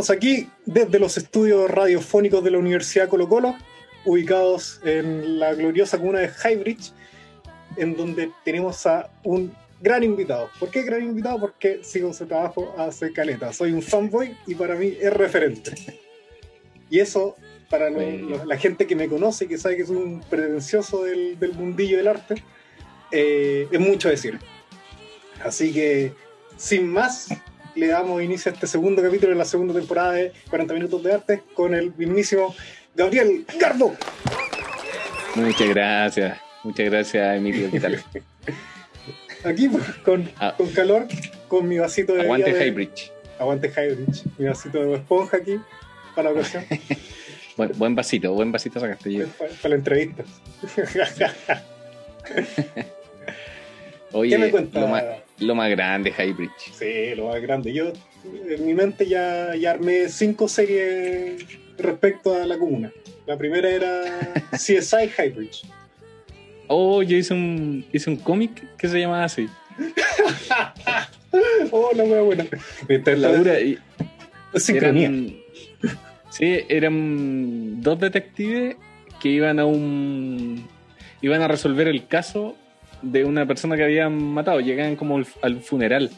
Estamos aquí desde los estudios radiofónicos de la Universidad Colo Colo, ubicados en la gloriosa comuna de Highbridge, en donde tenemos a un gran invitado. ¿Por qué gran invitado? Porque sigo su trabajo hace caleta. Soy un fanboy y para mí es referente. Y eso, para la gente que me conoce y que sabe que soy un pretencioso del, del mundillo del arte, eh, es mucho decir. Así que, sin más, le damos inicio a este segundo capítulo de la segunda temporada de 40 Minutos de Arte con el mismísimo Gabriel Garbo. Muchas gracias. Muchas gracias, Emilio. ¿Qué tal? Aquí pues, con, Ah. con calor, con mi vasito de Aguante de- Highbridge. Aguante Highbridge. Mi vasito de esponja aquí para la ocasión, Buen, buen vasito, buen vasito sacaste yo. para, para la entrevista. Oye, ¿Qué me cuenta? Lo, más, grande, Highbridge. Sí, lo más grande. Yo en mi mente ya, ya armé cinco series respecto a la comuna. La primera era CSI Highbridge. Oh, yo hice un, hice un cómic que se llamaba así. Oh, la wea buena. Esta es La dura. y sincronía. eran, sí, eran dos detectives que iban a un. iban a resolver el caso de una persona que habían matado. Llegaban como al, al funeral.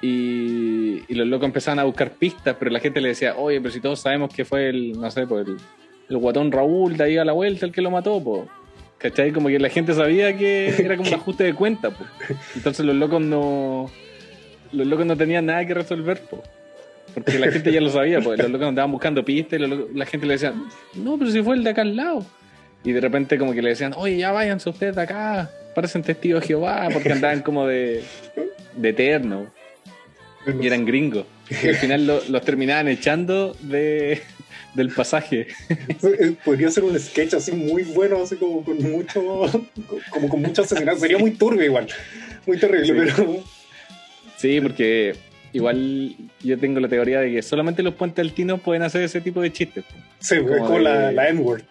Y, los locos empezaban a buscar pistas, pero la gente le decía, oye, pero si todos sabemos que fue el, no sé, pues el, el guatón Raúl de ahí a la vuelta el que lo mató, pues. ¿Cachai? Como que la gente sabía que era como un ajuste de cuenta, pues. Entonces los locos no. Los locos no tenían nada que resolver, pues. Porque la gente ya lo sabía, pues los locos andaban buscando pistas y locos- la gente le decía, no, pero si fue el de acá al lado. Y de repente como que le decían, oye, ya váyanse ustedes de acá, parecen testigos de Jehová, porque andaban como de, de eterno y eran gringos. Y al final lo- los terminaban echando de, del pasaje. Podría ser un sketch así muy bueno, así como con mucho, como con mucho asesinato. Sería muy turbio igual, muy terrible, Sí. pero Sí, porque igual yo tengo la teoría de que solamente los puentes altinos pueden hacer ese tipo de chistes. sí, Como como de- la, la N-word.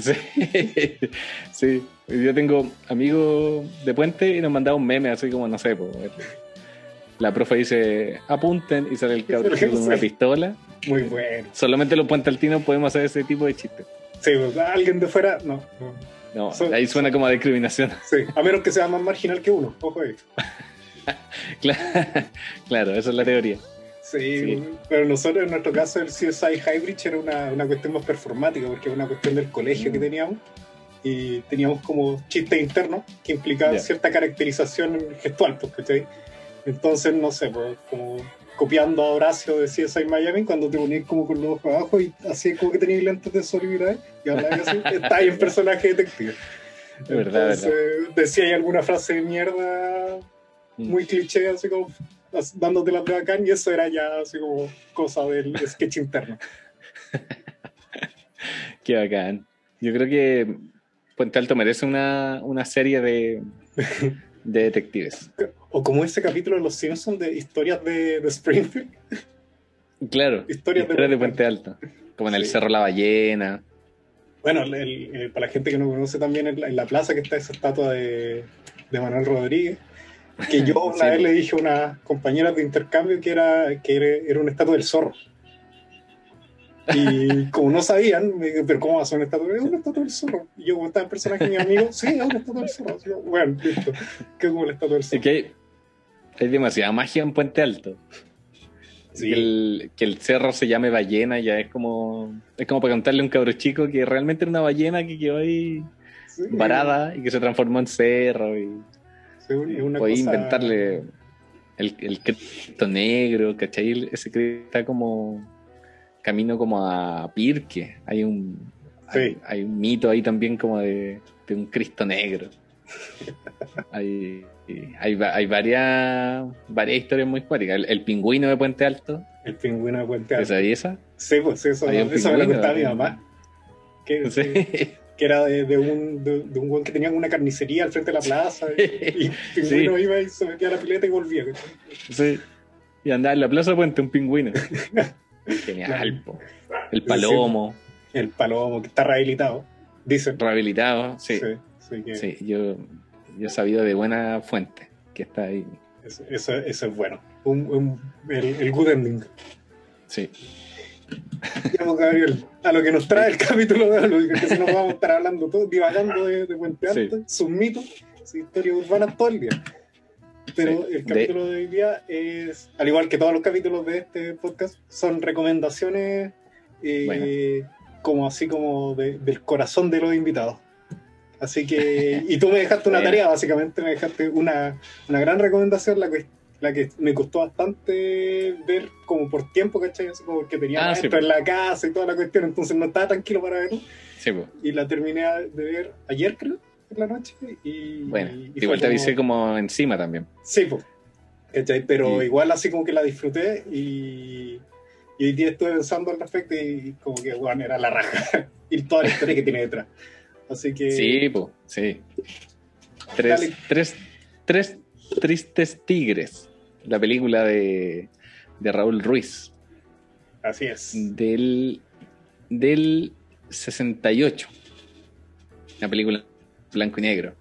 Sí, sí. Yo tengo amigos de puente y nos mandaba un meme así como, no sé, po, la profe dice, apunten y sale el cabrón con una pistola. Muy bueno. Solamente los puentes altinos podemos hacer ese tipo de chistes. Sí, pues, alguien de fuera, no. no. No, ahí suena como a discriminación. Sí, a menos que sea más marginal que uno. Ojo ahí. Claro, claro, esa es la teoría. Sí, Sí. pero nosotros en nuestro caso el CSI Highbridge era una, una cuestión más performática porque era una cuestión del colegio Mm. que teníamos y teníamos como chistes internos que implicaban Ya. cierta caracterización gestual, pues, ¿cachai? Entonces, no sé, pues como copiando a Horacio de CSI Miami cuando te ponías como con los ojos abajo y así como que tenías lentes de sol y hablabas así, está ahí en personaje detective. Es verdad, Entonces, decía ahí alguna frase de mierda Mm. muy cliché, así como dándote la de bacán, y eso era ya así como cosa del sketch interno. Qué bacán. Yo creo que Puente Alto merece una, una serie de, de detectives. O como ese capítulo de Los Simpsons de historias de, de Springfield. Claro, Historias de historias de Puente Alto. Como en el. Cerro La Ballena. Bueno, el- el- para la gente que no conoce también, en la, en la plaza que está esa estatua de, de Manuel Rodríguez, que yo una Sí. vez le dije a unas compañeras de intercambio que era, que era, era una estatua del zorro. Y como no sabían, me dije, pero ¿cómo va a ser una estatua? Es una estatua del zorro. Y yo, como estaba el personaje mi amigo, sí, es una estatua del zorro. Bueno, listo. Que como la estatua del Es zorro. que hay, demasiada magia en Puente Alto. Sí. Que, el, que el cerro se llame ballena ya es como es como para contarle a un cabro chico que realmente era una ballena que quedó ahí Sí, varada y que se transformó en cerro y sí, es una podía cosa- inventarle el, el Cristo negro, ¿cachai? Ese Cristo está como camino como a Pirque. Hay un, Sí. hay, hay un mito ahí también como de, de un Cristo negro. hay, hay, hay varias, varias historias muy cuáticas. El, el pingüino de Puente Alto, El pingüino de Puente ¿te Alto. sabías esa? Sí, pues eso, Había un eso me lo contaba mi mamá. Que, Sí. que era de, de un, de, de un que tenía una carnicería al frente de la plaza y, y el pingüino iba y se metía a la pileta y volvía. sí. Y andaba en la Plaza Puente un pingüino. Genial. El palomo, El palomo que está rehabilitado, dicen. rehabilitado, sí. Sí, sí, que Sí, yo, yo he sabido de buena fuente que está ahí. Eso, eso, eso es bueno. Un, un- el, el good ending. Sí. Pues, Gabriel, a lo que nos trae el capítulo de hoy, que si nos vamos a estar hablando todo, divagando de, de Puente Alto, sus mitos, sus historias urbanas todo el día. Pero Sí, el capítulo de... hoy día es, al igual que todos los capítulos de este podcast, son recomendaciones eh, Bueno. como así como de- del corazón de los invitados. Así que, y tú me dejaste una tarea, básicamente me dejaste una, una gran recomendación, la que, la que me costó bastante ver como por tiempo, ¿cachai? Así como porque tenía Ah, sí, en la casa y toda la cuestión, entonces no estaba tranquilo para verlo. Sí, pues. Y la terminé de ver ayer, creo, en la noche. Y, Bueno, y igual te como- avisé como encima también. Sí, pues. Pero igual así como que la disfruté y, y hoy día estuve pensando al respecto y como que, bueno, era la raja. y toda la historia que tiene detrás. Así que... Sí, pues, sí. Tres, Dale. tres, tres tristes tigres. La película de, de Raúl Ruiz. Así es. Del, del 68. Una película blanco y negro.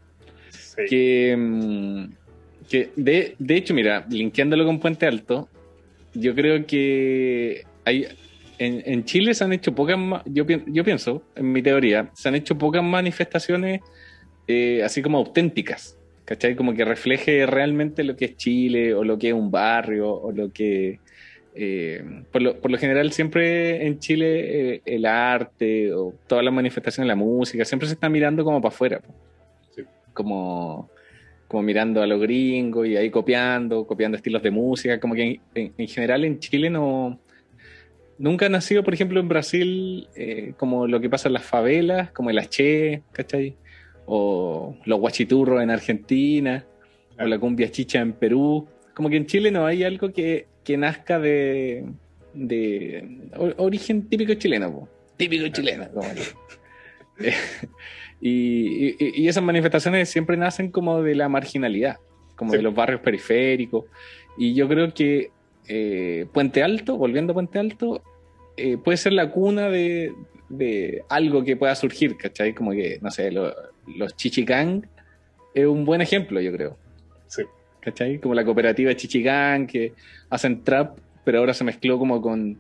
Sí. que, mm, que de, de hecho, mira, linkeándolo con Puente Alto, yo creo que hay en, en Chile se han hecho pocas, yo, yo pienso, en mi teoría, se han hecho pocas manifestaciones eh, así como auténticas, ¿cachai? Como que refleje realmente lo que es Chile o lo que es un barrio o lo que... eh, por, lo, por lo general siempre en Chile eh, el arte o todas las manifestaciones, la música, siempre se está mirando como para afuera. Sí. Como, como mirando a los gringos y ahí copiando, copiando estilos de música, como que en, en- en general en Chile no... Nunca ha nacido, por ejemplo, en Brasil, eh, como lo que pasa en las favelas, como el H, ¿cachai? O los guachiturros en Argentina, o Claro. la cumbia chicha en Perú. Como que en Chile no hay algo que, que nazca de, de origen típico chileno, po. típico chileno. y, y- y esas manifestaciones siempre nacen como de la marginalidad, como Sí. de los barrios periféricos. Y yo creo que eh, Puente Alto, volviendo a Puente Alto, eh, puede ser la cuna de, de algo que pueda surgir, ¿cachai? Como que, no sé, lo- los Chichicang es un buen ejemplo, yo creo. ¿Cachai? Como la cooperativa Chichigán, que hacen trap, pero ahora se mezcló como con,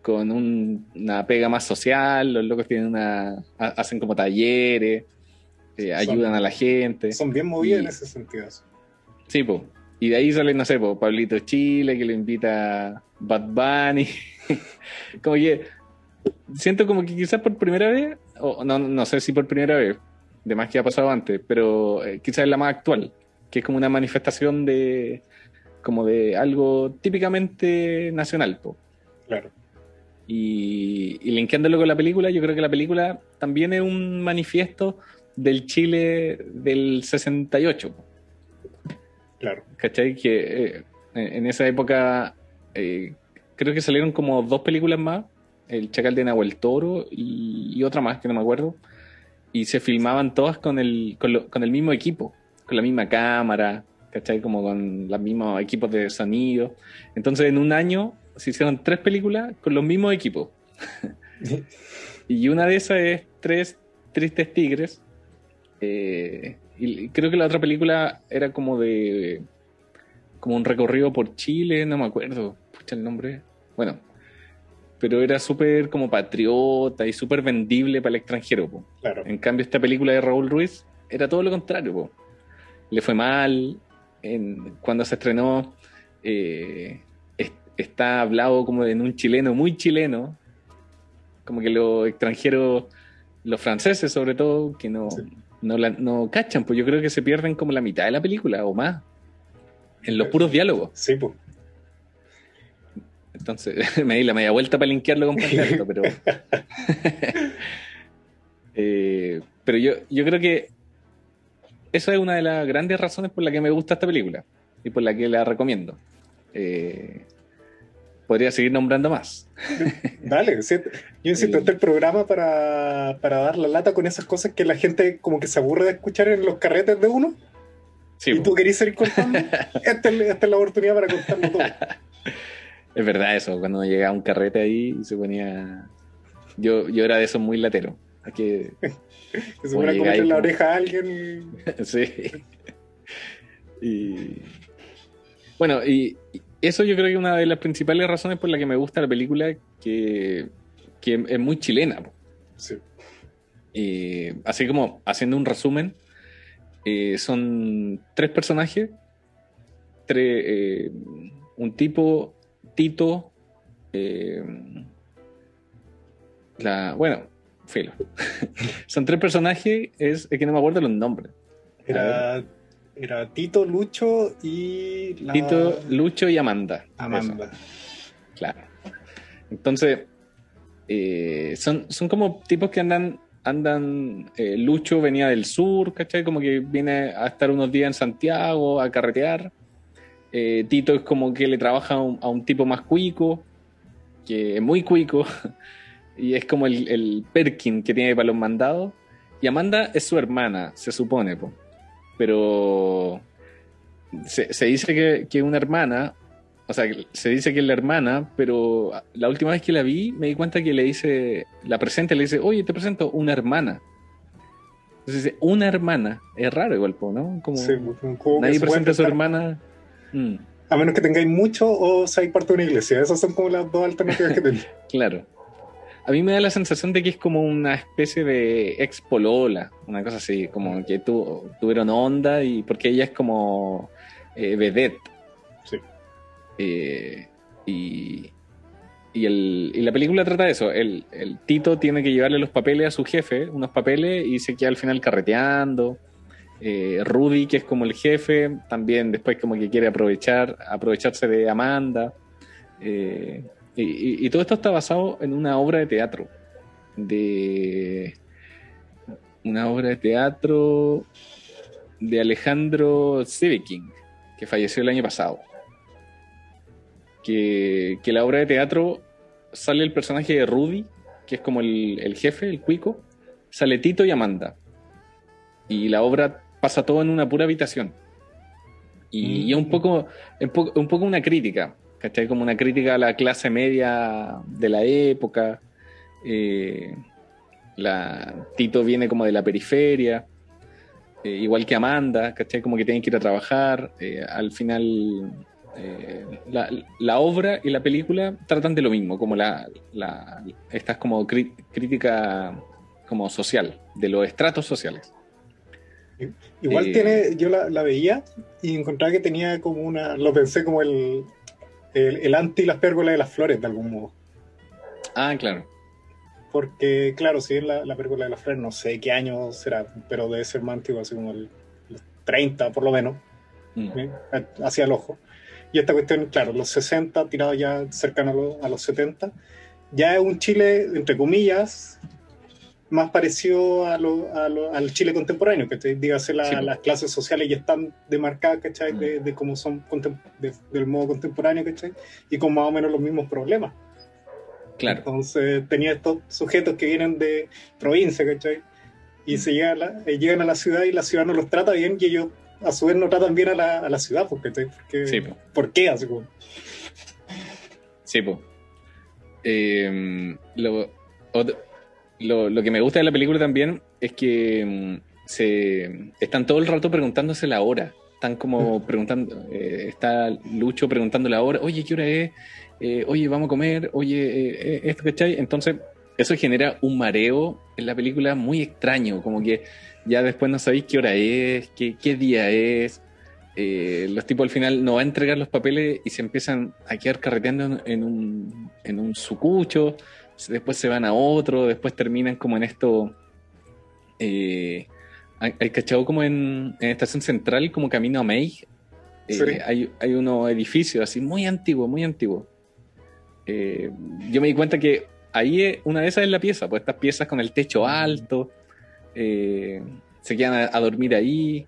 con un- una pega más social, los locos tienen una, ha- hacen como talleres, eh, Son- ayudan a la gente. Son bien movidos Y- en ese sentido. Sí, po. Y de ahí sale, no sé, po, Pablito Chile, que lo invita Bad Bunny. como que siento como que quizás por primera vez, o no, no sé si por primera vez, de más que ha pasado antes, pero eh, quizás es la más actual, que es como una manifestación de como de algo típicamente nacional, po. Claro. Y, y linkeándolo con la película, yo creo que la película también es un manifiesto del Chile del 68. po. Claro. ¿Cachai? Que eh, en en esa época eh, creo que salieron como dos películas más, El Chacal de Nahuel Toro y, y otra más que no me acuerdo, y se filmaban todas con el, con, lo- con el mismo equipo, con la misma cámara, ¿cachai? Como con los mismos equipos de sonido. Entonces en un año se hicieron tres películas con los mismos equipos. y una de esas es Tres Tristes Tigres. Eh, y creo que la otra película era como de. como un recorrido por Chile, no me acuerdo. Pucha el nombre. Bueno. Pero era súper como patriota y súper vendible para el extranjero. po. Claro. En cambio, esta película de Raúl Ruiz era todo lo contrario. po. Le fue mal. en- cuando se estrenó, eh, es- está hablado como en un chileno muy chileno. Como que los extranjeros, los franceses sobre todo, que no, Sí. no, la- no cachan, pues yo creo que se pierden como la mitad de la película o más. En los puros diálogos. Sí, pues. Entonces, me di la media vuelta para linkearlo con Puente Alto, pero. Eh, pero yo, yo creo que esa es una de las grandes razones por la que me gusta esta película y por la que la recomiendo. Eh, podría seguir nombrando más. Dale, sí. yo insisto, este es el programa para, para dar la lata con esas cosas que la gente como que se aburre de escuchar en los carretes de uno Sí, y tú querés seguir contando. esta, es, esta es la oportunidad para contarlo todo. es verdad eso, cuando llegaba un carrete ahí y se ponía... Yo, yo era de esos muy lateros. Hay que Que se pone a comer en la oreja a alguien y... Sí. Y bueno, y, eso yo creo que es una de las principales razones por la que me gusta la película, que, que es muy chilena. Sí. así como haciendo un resumen, eh, son tres personajes, tres, eh, un tipo, Tito, eh, la, bueno, filo. son tres personajes, es, que no me acuerdo los nombres. Era, era Tito, Lucho y... Tito, Lucho y Amanda. Amanda. Claro. Entonces, son, son como tipos que andan andan, eh, Lucho venía del sur, ¿cachai? Como que viene a estar unos días en Santiago a carretear. Eh, Tito es como que le trabaja a un, tipo más cuico, que es muy cuico, y es como el, Perkin que tiene para los mandados. Y Amanda es su hermana, se supone, pero se, dice que, que una hermana o sea, se dice que es la hermana, pero la última vez que la vi me di cuenta que le dice, la presenta le dice, oye, te presento una hermana. Entonces dice, una hermana. Es raro igual, ¿no? Como, sí, nadie presenta a su hermana. Mm. A menos que tengáis mucho o seáis parte de una iglesia. Esas son como las dos alternativas que tenéis. claro. A mí me da la sensación de que es como una especie de ex polola, una cosa así, como que tu, tuvieron onda y porque ella es como eh, vedette. Sí. Eh, y, y, la película trata de eso. El, Tito tiene que llevarle los papeles a su jefe, unos papeles, y se queda al final carreteando. Eh, Rudy, que es como el jefe, también después como que quiere aprovechar, aprovecharse de Amanda. Eh, y, todo esto está basado en una obra de teatro. De una obra de teatro de Alejandro Siveking, que falleció el año pasado que, la obra de teatro sale el personaje de Rudy, que es como el, jefe, el cuico, sale Tito y Amanda. Y la obra pasa todo en una pura habitación. Y, es un poco, un poco una crítica, ¿cachai? Como una crítica a la clase media de la época. Eh, la, Tito viene como de la periferia, eh, igual que Amanda, ¿cachai? Como que tienen que ir a trabajar. Eh, al final la, obra y la película tratan de lo mismo, como la, la esta es como crítica como social, de los estratos sociales. Igual tiene, yo la, veía y encontraba que tenía como una, lo pensé como el, el, anti las pérgolas de las flores de algún modo. Ah, claro. Porque, claro, si es la, la pérgola de las flores, no sé qué año será, pero debe ser más antiguo, así como el, 30 por lo menos, mm. hacia el ojo. Y esta cuestión, claro, los 60, tirado ya cercano a, los 70, ya es un Chile, entre comillas, más parecido a al Chile contemporáneo, que dígase las clases sociales ya están demarcadas, ¿cachai? De, mm. de cómo son del modo contemporáneo, ¿cachai? Y con más o menos los mismos problemas. Claro. Entonces tenía estos sujetos que vienen de provincia, ¿cachai? Y se llegan a, la, eh, llegan a la ciudad y la ciudad no los trata bien y ellos a su vez no tratan bien a la, a la ciudad, porque, porque sí, ¿por qué? Así como... Sí, pues. lo, lo, lo, que me gusta de la película también es que em, se están todo el rato preguntándose la hora. Están como mm. preguntando, eh, está Lucho preguntando la hora, oye, ¿qué hora es? Eh, oye, vamos a comer, oye, esto, ¿cachai? Entonces, eso genera un mareo en la película muy extraño, como que ya después no sabéis qué hora es, qué, qué día es. Eh, los tipos al final no van a entregar los papeles y se empiezan a quedar carreteando en un, en un sucucho, después se van a otro, después terminan como en esto. Eh, hay cachado como en, en, Estación Central, como camino a May. Eh, hay, hay unos edificios así muy antiguos, muy antiguos. Eh, yo me di cuenta que ahí una de esas es la pieza, pues estas piezas con el techo alto, eh, se quedan a, dormir ahí.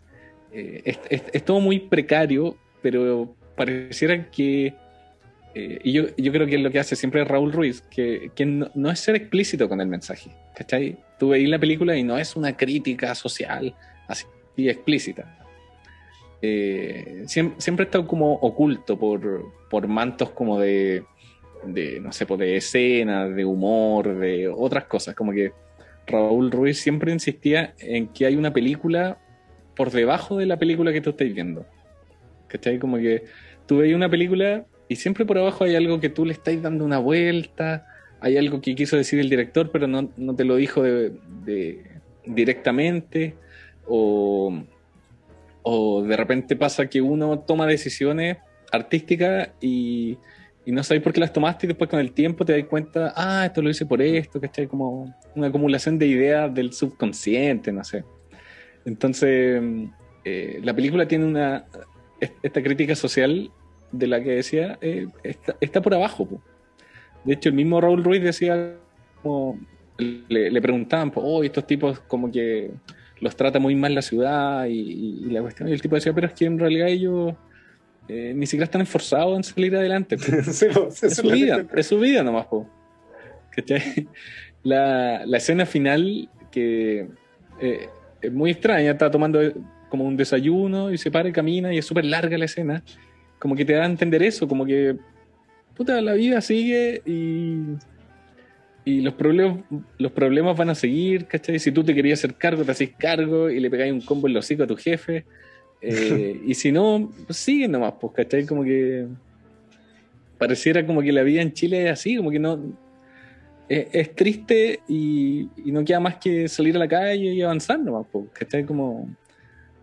Eh, es, todo muy precario, pero pareciera que, eh, y yo, yo, creo que es lo que hace siempre Raúl Ruiz, que, no, es ser explícito con el mensaje. ¿Cachai? Tú veis la película y no es una crítica social así explícita. siempre, siempre, está como oculto por, por mantos como de, de, no sé, pues de escena, de humor, de otras cosas, como que Raúl Ruiz siempre insistía en que hay una película por debajo de la película que tú estás viendo. ¿Cachai? Como que tú veis una película y siempre por abajo hay algo que tú le estás dando una vuelta, hay algo que quiso decir el director, pero no, te lo dijo directamente, o, o de repente pasa que uno toma decisiones artísticas y, y no sabes por qué las tomaste y después con el tiempo te das cuenta, ah, esto lo hice por esto, ¿cachai? Como una acumulación de ideas del subconsciente, no sé. Entonces, eh, la película tiene una, esta crítica social de la que decía, eh, está, por abajo. De hecho, el mismo Raúl Ruiz decía, como, le, preguntaban, oh, estos tipos como que los trata muy mal la ciudad y, la cuestión, y el tipo decía, pero es que en realidad ellos eh, ni siquiera están esforzados en salir adelante. es, su vida, es su vida nomás. Po. La, la, escena final que eh, es muy extraña, está tomando como un desayuno y se para y camina y es súper larga la escena. Como que te da a entender eso, como que puta, la vida sigue y, y los, problemas, los problemas van a seguir, ¿cachai? Si tú te querías hacer cargo, te haces cargo y le pegáis un combo en los hocico a tu jefe. Eh, y si no, pues sigue nomás, pues, ¿cachai? Como que pareciera como que la vida en Chile es así, como que no... Es, triste y, no queda más que salir a la calle y avanzar nomás, pues, ¿cachai? Como...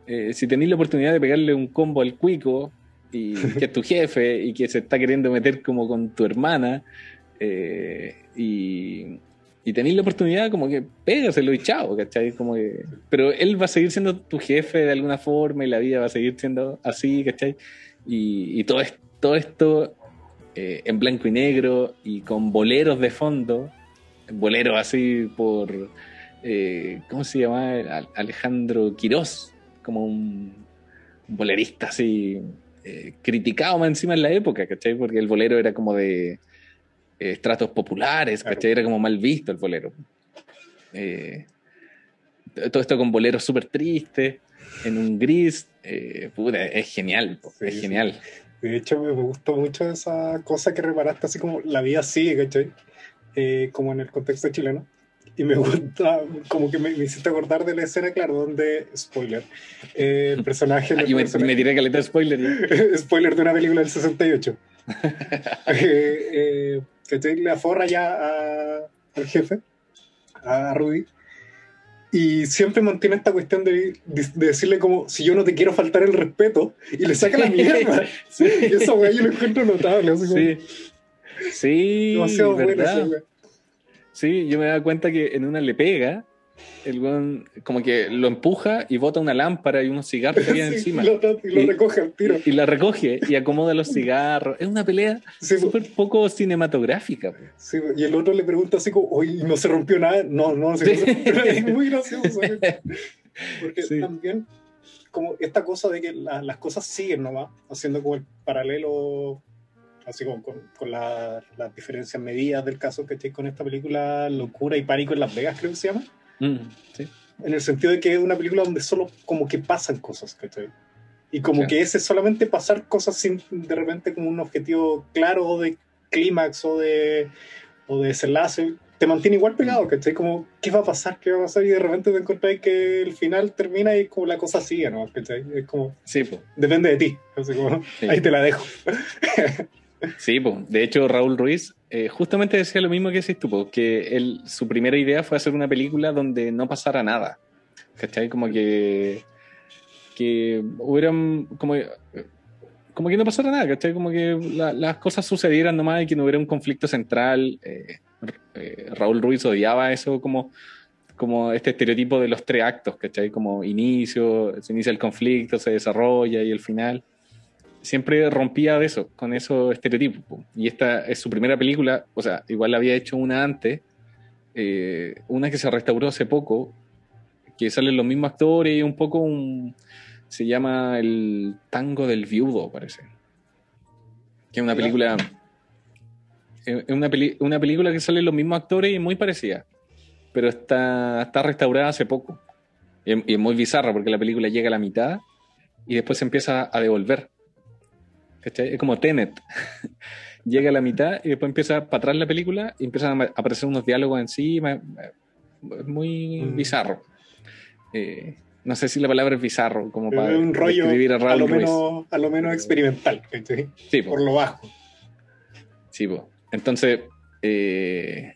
Eh, si tenéis la oportunidad de pegarle un combo al cuico, y que es tu jefe y que se está queriendo meter como con tu hermana, eh, y, y tenéis la oportunidad como que pégaselo y chao, ¿cachai? Como que, pero él va a seguir siendo tu jefe de alguna forma y la vida va a seguir siendo así, ¿cachai? Y, y todo, esto, todo esto eh, en blanco y negro y con boleros de fondo, boleros así por, eh, ¿cómo se llama? Alejandro Quirós, como un, bolerista así, eh, criticado más encima en la época, ¿cachai? Porque el bolero era como de estratos populares, ¿cachai? Era como mal visto el bolero. Eh, todo esto con boleros súper tristes, en un gris, eh, es genial, es genial. De hecho, me gustó mucho esa cosa que reparaste, así como la vida sigue, ¿cachai? Eh, como en el contexto chileno. Y me gusta, como que me, hiciste acordar de la escena, claro, donde, spoiler, el personaje... Yo me, me diré que le spoiler. spoiler de una película del 68. eh, que le aforra ya al jefe, a Rudy, y siempre mantiene esta cuestión de, decirle como, si yo no te quiero faltar el respeto, y le saca la mierda. sí. Y eso, güey, yo lo encuentro notable. sí. Sí, demasiado verdad. Sí, yo me da cuenta que en una le pega el weón como que lo empuja y bota una lámpara y unos cigarros que encima. y lo recoge al tiro. Y, la recoge y acomoda los cigarros. Es una pelea súper poco cinematográfica. Sí, y el otro le pregunta así como, oye, ¿no se rompió nada? No, no, se es muy gracioso. Porque también, como esta cosa de que las cosas siguen nomás, haciendo como el paralelo así como con, con las diferencias medidas del caso que estoy con esta película Locura y Pánico en Las Vegas, creo que se llama Mm, en el sentido de que es una película donde solo como que pasan cosas, Y como que ese solamente pasar cosas sin de repente como un objetivo claro de clímax o de, o de desenlace, te mantiene igual pegado, ¿cachai? Como, ¿qué va a pasar? ¿Qué va a pasar? Y de repente te encuentras que el final termina y como la cosa sigue, ¿no? Es como, sí, depende de ti. Ahí te la dejo. Sí, pues. De hecho, Raúl Ruiz eh, justamente decía lo mismo que decís tú, que él, su primera idea fue hacer una película donde no pasara nada. ¿Cachai? Como que. que hubieran. como, como que no pasara nada, ¿cachai? Como que las cosas sucedieran nomás y que no hubiera un conflicto central. Eh, eh, Raúl Ruiz odiaba eso como como este estereotipo de los tres actos, ¿cachai? Como inicio, se inicia el conflicto, se desarrolla y el final siempre rompía de eso, con esos estereotipos. Y esta es su primera película, o sea, igual había hecho una antes, eh, una que se restauró hace poco, que salen los mismos actores y un poco un... se llama El Tango del Viudo, parece. Que es una película... Es una, una película que salen los mismos actores y muy parecida, pero está, está restaurada hace poco. Y, es muy bizarra porque la película llega a la mitad y después se empieza a devolver. Es como Tenet. Llega a la mitad y después empieza para atrás la película y empiezan a aparecer unos diálogos encima. Es muy mm. bizarro. Eh, no sé si la palabra es bizarro, como para un rollo a, lo menos, a lo menos experimental, sí, por lo bajo. Sí, pues. Entonces, eh,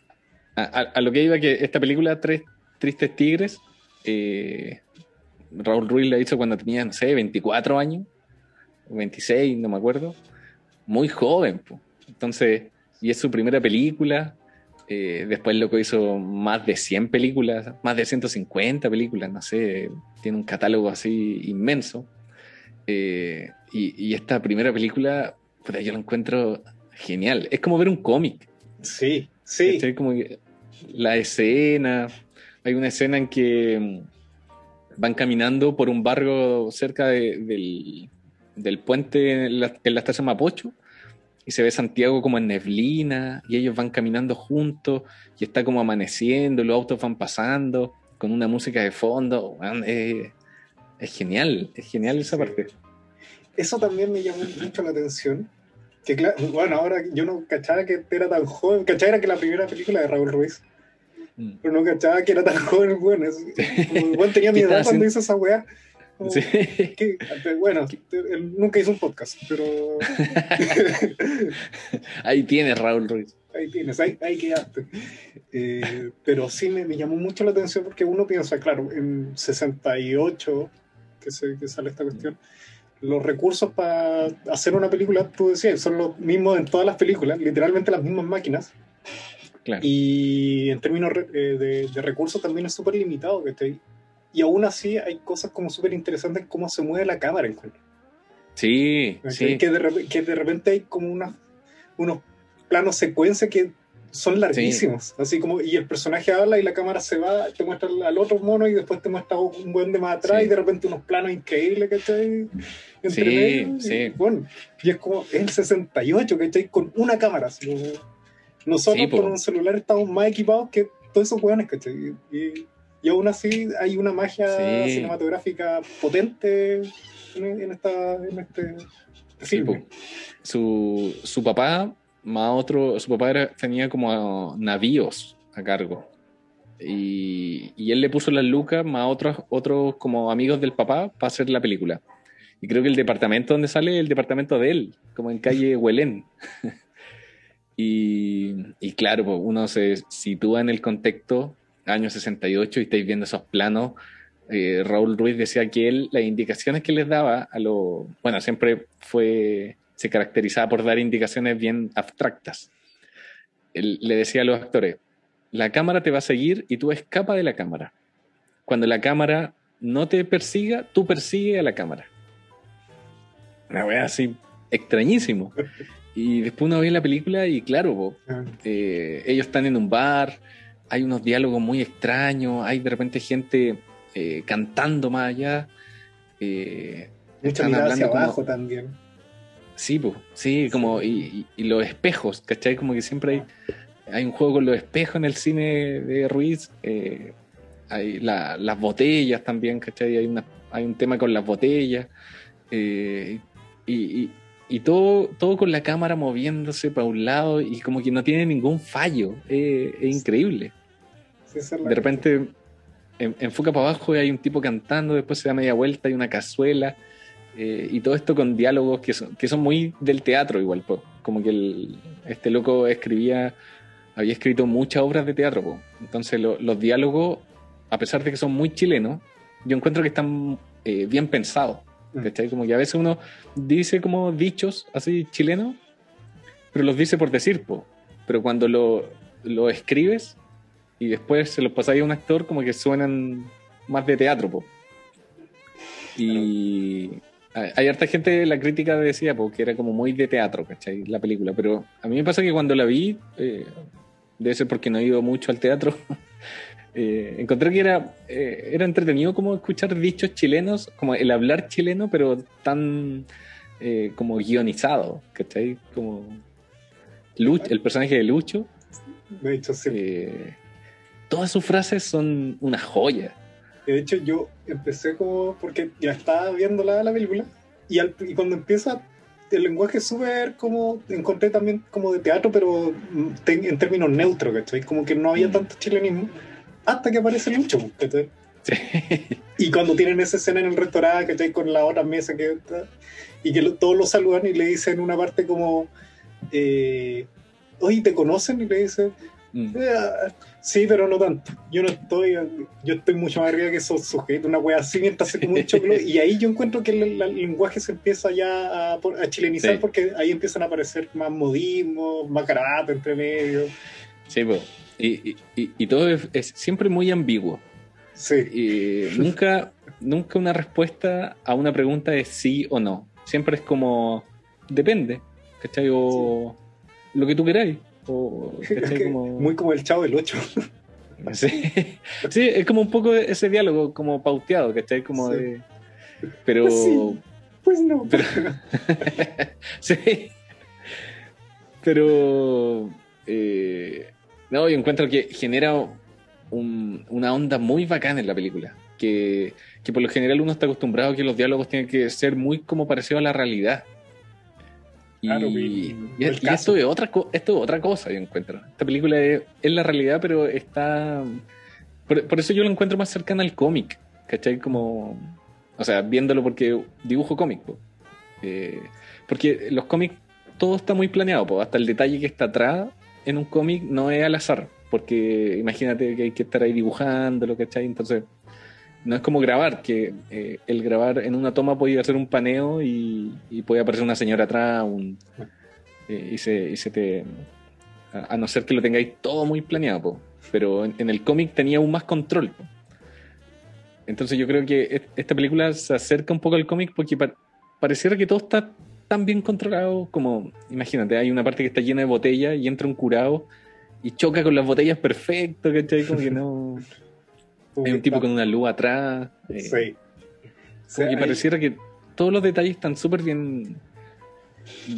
a, lo que iba que esta película, Tres Tristes Tigres, eh, Raúl Ruiz la hizo cuando tenía, no sé, 24 años, 26, no me acuerdo. Muy joven, pues. Entonces, y es su primera película. Eh, después lo que hizo más de 100 películas, más de 150 películas, no sé, tiene un catálogo así inmenso. Eh, y, esta primera película, pues yo la encuentro genial. Es como ver un cómic. Sí, sí. Como la escena, hay una escena en que van caminando por un barrio cerca del, puente en la, en la estación Mapocho y se ve Santiago como en neblina y ellos van caminando juntos y está como amaneciendo, los autos van pasando con una música de fondo. es, genial, es genial esa parte. Eso también me llamó mucho la atención. Que bueno, ahora yo no cachaba que era tan joven, cachaba que la primera película de Raúl Ruiz. Mm. Pero no cachaba que era tan joven bueno. bueno tenía mi edad cuando hizo esa weá. Sí. bueno, él nunca hizo un podcast, pero. ahí tienes, Raúl Ruiz. Ahí tienes, ahí, ahí quedaste. Eh, pero sí me, me, llamó mucho la atención porque uno piensa, claro, en 68, que, se, que sale esta cuestión, los recursos para hacer una película, tú decías, son los mismos en todas las películas, literalmente las mismas máquinas. Claro. Y en términos eh, de, de, recursos también es súper limitado que esté ahí y aún así hay cosas como súper interesantes cómo se mueve la cámara en Sí, sí. Que de, que de repente hay como unos planos secuencia que son larguísimos, así como, y el personaje habla y la cámara se va, te muestra al otro mono y después te muestra un buen de más atrás y de repente unos planos increíbles, ¿cachai? Entre sí, sí. bueno, y es como, el 68, ¿cachai? Con una cámara, nosotros con un celular estamos más equipados que todos esos weones, ¿cachai? Y, y aún así hay una magia cinematográfica potente en, esta, en este film. su, su, papá, más otro, su papá era, tenía como navíos a cargo. Y, y, él le puso las lucas más otros, otros como amigos del papá para hacer la película. Y creo que el departamento donde sale es el departamento de él, como en calle Huelén. y, y, claro, uno se sitúa en el contexto año 68 y estáis viendo esos planos, eh, Raúl Ruiz decía que él, las indicaciones que les daba a lo, bueno, siempre fue, se caracterizaba por dar indicaciones bien abstractas. Él le decía a los actores, la cámara te va a seguir y tú escapa de la cámara. Cuando la cámara no te persiga, tú persigue a la cámara. Una wea así extrañísimo. Y después uno ve la película y claro, ah. eh, ellos están en un bar, hay unos diálogos muy extraños, hay de repente gente eh, cantando más allá. Eh, Mucha mirada hacia abajo también. Sí, pues, sí, como, y, los espejos, ¿cachai? Como que siempre hay, hay un juego con los espejos en el cine de Ruiz. Eh, hay las botellas también, ¿cachai? Hay, una, hay un tema con las botellas. Eh, y, y, todo, todo con la cámara moviéndose para un lado y como que no tiene ningún fallo. es increíble de repente enfoca para abajo y hay un tipo cantando, después se da media vuelta y una cazuela. Eh, y todo esto con diálogos que son, que son muy del teatro igual, como que este loco escribía, había escrito muchas obras de teatro, entonces los diálogos, a pesar de que son muy chilenos, yo encuentro que están eh, bien pensados, mm. Como que a veces uno dice como dichos así chilenos, pero los dice por decir, pero cuando lo, lo escribes, y después se los pasáis a un actor como que suenan más de teatro, po. Y hay harta gente, la crítica decía, porque era como muy de teatro, ¿cachai? La película, pero a mí me pasa que cuando la vi, eh, debe ser porque no he ido mucho al teatro, eh, encontré que era, eh, era entretenido como escuchar dichos chilenos, como el hablar chileno, pero tan como guionizado, ¿cachai? Como Lucho, el personaje de Lucho. De hecho, sí todas sus frases son una joya. De hecho, yo empecé como, porque ya estaba viendo la, la película, y, y cuando empieza el lenguaje súper como, encontré también como de teatro, pero en términos neutros, ¿cachai? Como que no había mm. tanto chilenismo, hasta que aparece Lucho, ¿cachai? Sí. Y cuando tienen esa escena en el restaurante, ¿cachai? Con la otra mesa que y que todos lo saludan y le dicen una parte como... Eh, oye, ¿te conocen? Y le dice, mm. eh, sí, pero no tanto. Yo no estoy, yo estoy mucho más arriba que esos sujetos, una wea así, mientras hace como un choclo. y ahí yo encuentro que el, lenguaje se empieza ya a, chilenizar porque ahí empiezan a aparecer más modismos, más carato entre medio. Sí, pues. Y, y, todo es, siempre muy ambiguo. Sí. Y nunca, nunca una respuesta a una pregunta es sí o no. Siempre es como, depende, ¿cachai? O lo que tú queráis. O, Muy como el chavo del 8. Sí. sí, es como un poco ese diálogo como pauteado, ¿cachai? Como de... Pero... Pues, sí. pues no. sí. Pero... Eh, no, yo encuentro que genera una onda muy bacana en la película. Que, por lo general uno está acostumbrado a que los diálogos tienen que ser muy como parecidos a la realidad. Y, esto, es otra, esto otra cosa, yo encuentro. Esta película es, la realidad, pero está. Por, eso yo lo encuentro más cercana al cómic, ¿cachai? Como. O sea, viéndolo porque dibujo cómic, eh, porque los cómics todo está muy planeado, hasta el detalle que está atrás en un cómic no es al azar, porque imagínate que hay que estar ahí dibujándolo, ¿cachai? Entonces, no es como grabar, que eh, el grabar en una toma puede hacer un paneo y, puede aparecer una señora atrás eh, y, se, y se te... A, no ser que lo tengáis todo muy planeado, pero en, el cómic tenía aún más control. Entonces yo creo que esta película se acerca un poco al cómic porque pareciera que todo está tan bien controlado como, imagínate, hay una parte que está llena de botellas y entra un curado y choca con las botellas perfecto, ¿cachai? Como que no... hay un tipo con una luz atrás. Eh, sí. Como que pareciera que todos los detalles están súper bien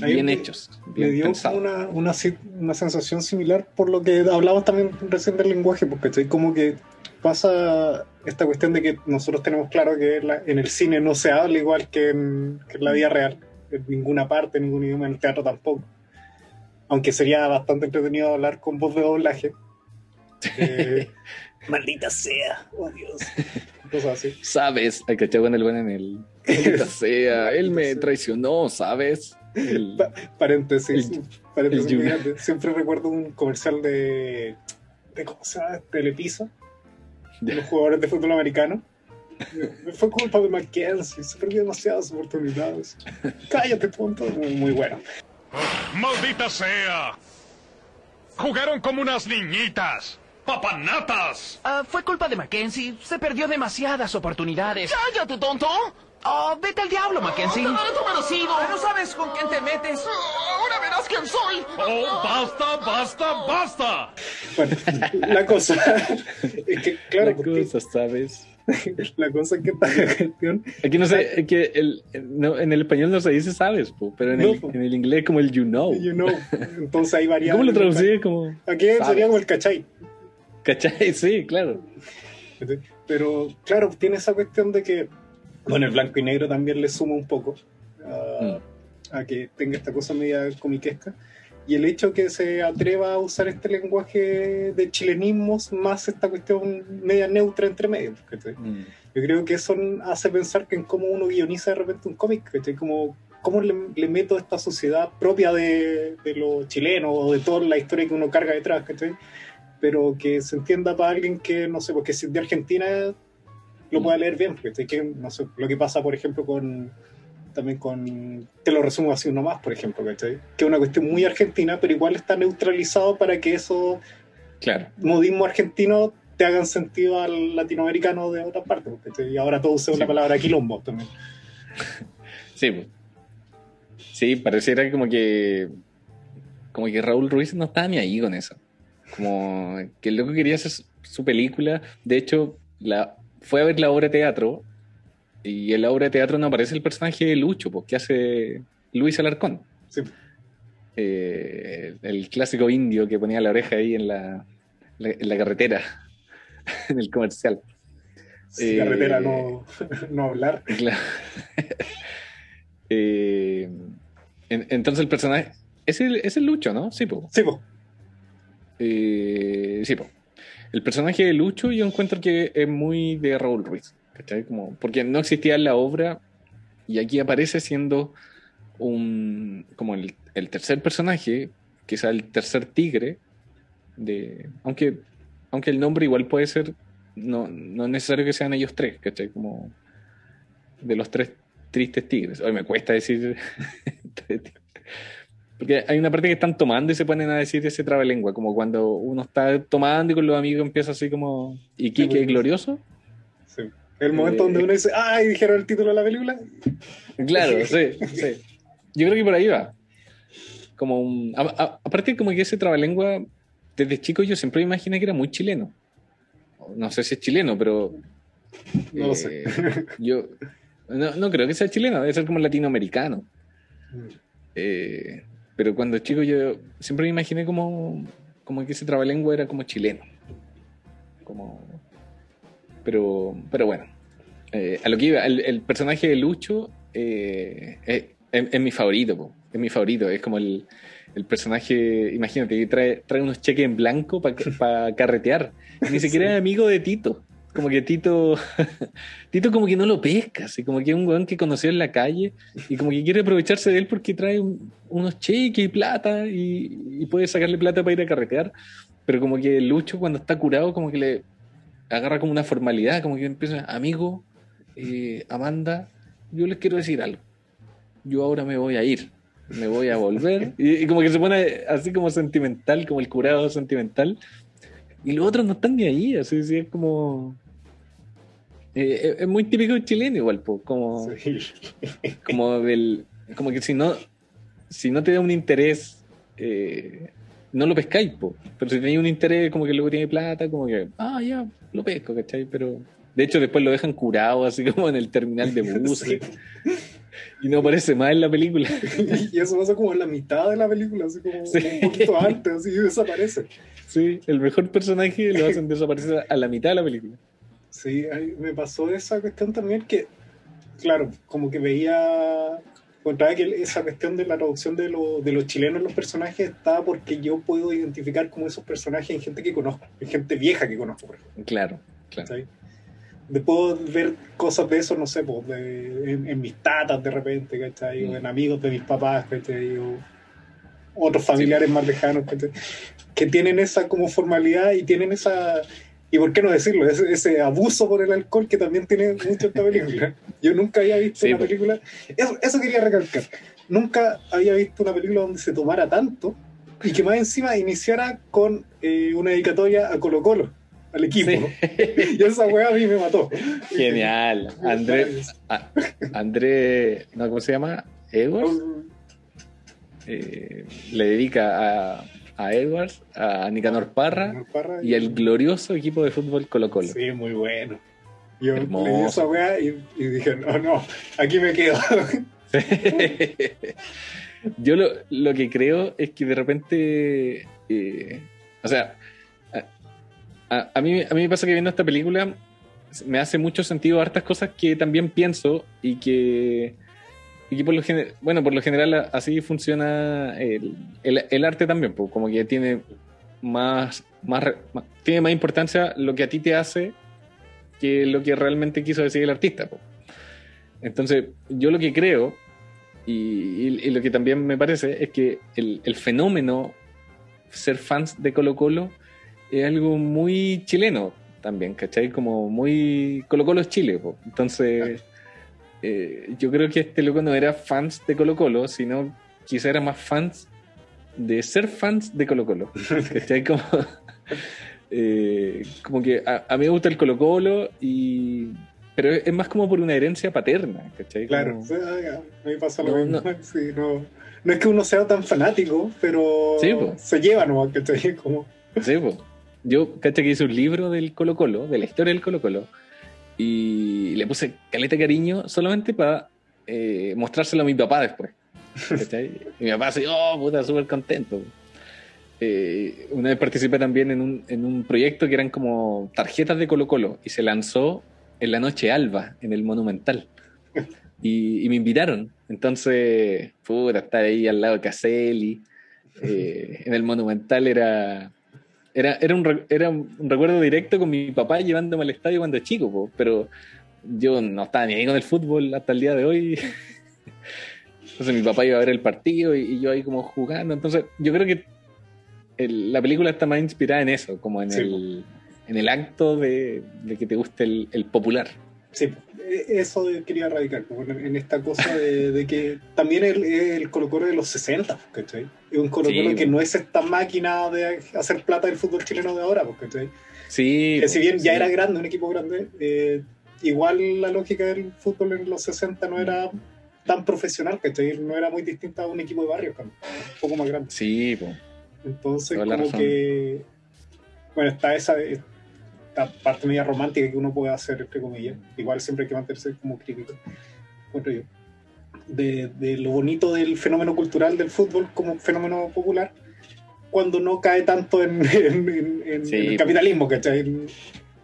bien hechos. me dio una, una, una, sensación similar por lo que hablamos también recién del lenguaje, porque como que pasa esta cuestión de que nosotros tenemos claro que en el cine no se habla igual que en, que en la vida real en ninguna parte, en ningún idioma, en el teatro tampoco. Aunque sería bastante entretenido hablar con voz de doblaje. Eh, maldita sea, oh Dios. Cosas así. Sabes, hay que echar en el buen en el. Maldita sea, él me traicionó, ¿sabes? paréntesis. paréntesis Siempre recuerdo un comercial de. de ¿Cómo se llama? Telepisa. De los jugadores de fútbol americano fue culpa de Mackenzie, se perdió demasiadas oportunidades. Cállate, punto. Muy, bueno. ¡Maldita sea! Jugaron como unas niñitas. ¡Papanatas! Uh, fue culpa de Mackenzie. Se perdió demasiadas oportunidades. ¡Cállate, tonto! Oh, vete al diablo, Mackenzie. ¡No, no, ¿No sabes con quién te metes? ¡Ahora verás quién soy! ¡Oh, basta, basta, basta! Bueno, la cosa es que, claro, la cosa, ¿sabes? la cosa que está cuestión. Aquí no sé, que el, no, en el español no se dice sabes, pero en, el, en, el, inglés como el you know. You know. Entonces hay. ¿Cómo lo traducí? Como, Aquí sería como el cachai. Cachai, sí, claro. Pero claro, tiene esa cuestión de que, bueno, el blanco y negro también le suma un poco a, mm. a que tenga esta cosa media comiquesca y el hecho que se atreva a usar este lenguaje de chilenismos más esta cuestión media neutra entre medio. Mm. Yo creo que eso hace pensar que en cómo uno guioniza de repente un cómic, como cómo le, meto esta sociedad propia de, de los chilenos o de toda la historia que uno carga detrás, pero que se entienda para alguien que, no sé, porque si de Argentina lo pueda mm. leer bien, que, no sé, lo que pasa, por ejemplo, con también con, te lo resumo así uno más, por ejemplo, Que es una cuestión muy argentina, pero igual está neutralizado para que esos claro. modismos argentinos te hagan sentido al latinoamericano de otra parte, Y ahora todo usa la palabra quilombo también. Sí, sí, pareciera como que como que Raúl Ruiz no estaba ni ahí con eso. Como que el loco quería hacer su película. De hecho, la, fue a ver la obra de teatro y en la obra de teatro no aparece el personaje de Lucho, pues, que hace Luis Alarcón. Sí. Eh, el clásico indio que ponía la oreja ahí en la, en la carretera, en el comercial. Sí, carretera no, no hablar. Claro. Eh, entonces el personaje. Es el, es el Lucho, ¿no? Sí, pues. Sí, po. Eh, sí, po. El personaje de Lucho yo encuentro que es muy de Raúl Ruiz. Como, porque no existía en la obra y aquí aparece siendo un, como el, tercer personaje quizá el tercer tigre, de, aunque, aunque el nombre igual puede ser, no, no es necesario que sean ellos tres, ¿cachai? Como de los tres tristes tigres. Hoy me cuesta decir. Porque hay una parte que están tomando y se ponen a decir ese trabalengua, como cuando uno está tomando y con los amigos empieza así como. ¿Y Kike glorioso? El momento Eh, donde uno dice, ¡ay! Dijeron el título de la película. Claro, sí, sí. Yo creo que por ahí va. Como un- a- a- aparte, como que ese trabalengua, desde chico yo siempre me imaginé que era muy chileno. No sé si es chileno, pero. No lo sé. eh, Yo no, no creo que sea chileno, debe ser como latinoamericano. Eh, pero cuando chico yo siempre me imaginé como, como que ese trabalengua era como chileno. Como, pero, pero bueno, eh, a lo que iba, el, el personaje de Lucho eh, es, es- es mi favorito, po. es mi favorito, es como el, el personaje, imagínate, que trae, trae unos cheques en blanco para carretear, ni siquiera es amigo de Tito. Como que Tito, Tito como que no lo pesca, así como que es un weón que conoció en la calle y como que quiere aprovecharse de él porque trae un- unos cheques y plata y, y puede sacarle plata para ir a carretear. Pero como que Lucho cuando está curado como que le agarra como una formalidad, como que empieza, amigo, eh, Amanda, yo les quiero decir algo. Yo ahora me voy a ir, me voy a volver. Y, y como que se pone así como sentimental, como el curado sentimental. Y los otros no están ni ahí, así, así es como... eh, es- es muy típico chileno igual, po, como Sí. como del como que si no si no te da un interés eh, no lo pescáis po. pero si tenéis un interés como que luego tiene plata como que ah ya lo pesco ¿cachai? pero de hecho después lo dejan curado así como en el terminal de buses y no aparece más en la película Y eso pasa como en la mitad de la película, así como Sí. un poquito antes, así desaparece. sí el mejor personaje lo hacen desaparecer a la mitad de la película Sí, me pasó esa cuestión también que, claro, como que veía, encontraba que esa cuestión de la traducción de, lo- de los chilenos en los personajes está porque yo puedo identificar como esos personajes en gente que conozco, en gente vieja que conozco, por ejemplo. claro claro ¿cachai? De puedo ver cosas de eso, no sé, pues, de- en, en mis tatas de repente, ¿cachai? O Mm. en amigos de mis papás, ¿cachai? O otros familiares más lejanos, ¿cachai? Que tienen esa como formalidad y tienen esa... Y por qué no decirlo, ese, ese abuso por el alcohol que también tiene mucho esta película. Yo nunca había visto Sí, una pues. película... Eso, eso quería recalcar. Nunca había visto una película donde se tomara tanto y que más encima iniciara con eh, una dedicatoria a Colo Colo, al equipo. Sí. ¿no? Y esa weá a mí me mató. genial André a- André no cómo se llama Edwards eh, le dedica a, a Edwards, a Nicanor Parra Parra y al glorioso equipo de fútbol Colo Colo. Sí, muy bueno. Yo Hermoso. leí esa weá y, y dije, no, no, aquí me quedo. Yo lo, lo que creo es que de repente, eh, o sea, a, a- a mí, a mí me pasa que viendo esta película me hace mucho sentido hartas cosas que también pienso y que, y que por lo general, bueno, por lo general así funciona el, el- arte también, pues, como que tiene más, más, tiene más importancia lo que a ti te hace que lo que realmente quiso decir el artista. pues. Entonces, yo lo que creo y, lo que también me parece es que el, el fenómeno ser fans de Colo Colo es algo muy chileno también, ¿cachai? Como muy Colo Colo es Chile, po. entonces eh, yo creo que este loco no era fans de Colo Colo, sino quizá era más fans de ser fans de Colo Colo, ¿cachai? Como, eh, como que a, a mí me gusta el Colo Colo y... Pero es más como por una herencia paterna, ¿cachai? Claro, Como- a mí pasa lo No, mismo. no. Sí, no, no es que uno sea tan fanático, pero Sí, se lleva nomás, ¿cachai? Como, Sí, po. Yo, caché que hice un libro del Colo Colo, de la historia del Colo Colo, y le puse caleta cariño solamente para eh, mostrárselo a mi papá después. Y mi papá así, oh, puta, súper contento. Eh, una vez participé también en un, en un proyecto que eran como tarjetas de Colo Colo y se lanzó en la noche alba, en el Monumental. Y, y me invitaron. Entonces, puta, estar ahí al lado de Caselli, eh, en el Monumental era era, era, un, era un recuerdo directo con mi papá llevándome al estadio cuando chico, po, pero yo no estaba ni ahí con el fútbol hasta el día de hoy. Entonces mi papá iba a ver el partido y, y yo ahí como jugando. Entonces yo creo que el- la película está más inspirada en eso, como en, Sí, el, en el acto de, de que te guste el, el popular. Sí, eh, eso quería radicar, como en, esta cosa de, de que también el, el Colo Colo de los 60, ¿cachai? Es un Colo Colo Sí, que po. no es esta máquina de hacer plata del fútbol chileno de ahora, ¿cachai? Sí. Que si bien ya sí. era grande, un equipo grande, eh, igual la lógica del fútbol en los 60 no era tan profesional, ¿cachai? No era muy distinta a un equipo de barrio, un poco más grande. Sí, po. Entonces, como razón. que. Bueno, está esa esta parte media romántica que uno puede hacer, entre comillas. Igual siempre hay que mantenerse como crítico, encuentro yo. De, de lo bonito del fenómeno cultural del fútbol como fenómeno popular, cuando no cae tanto en, en- en- en Sí, el pues. capitalismo, ¿cachai?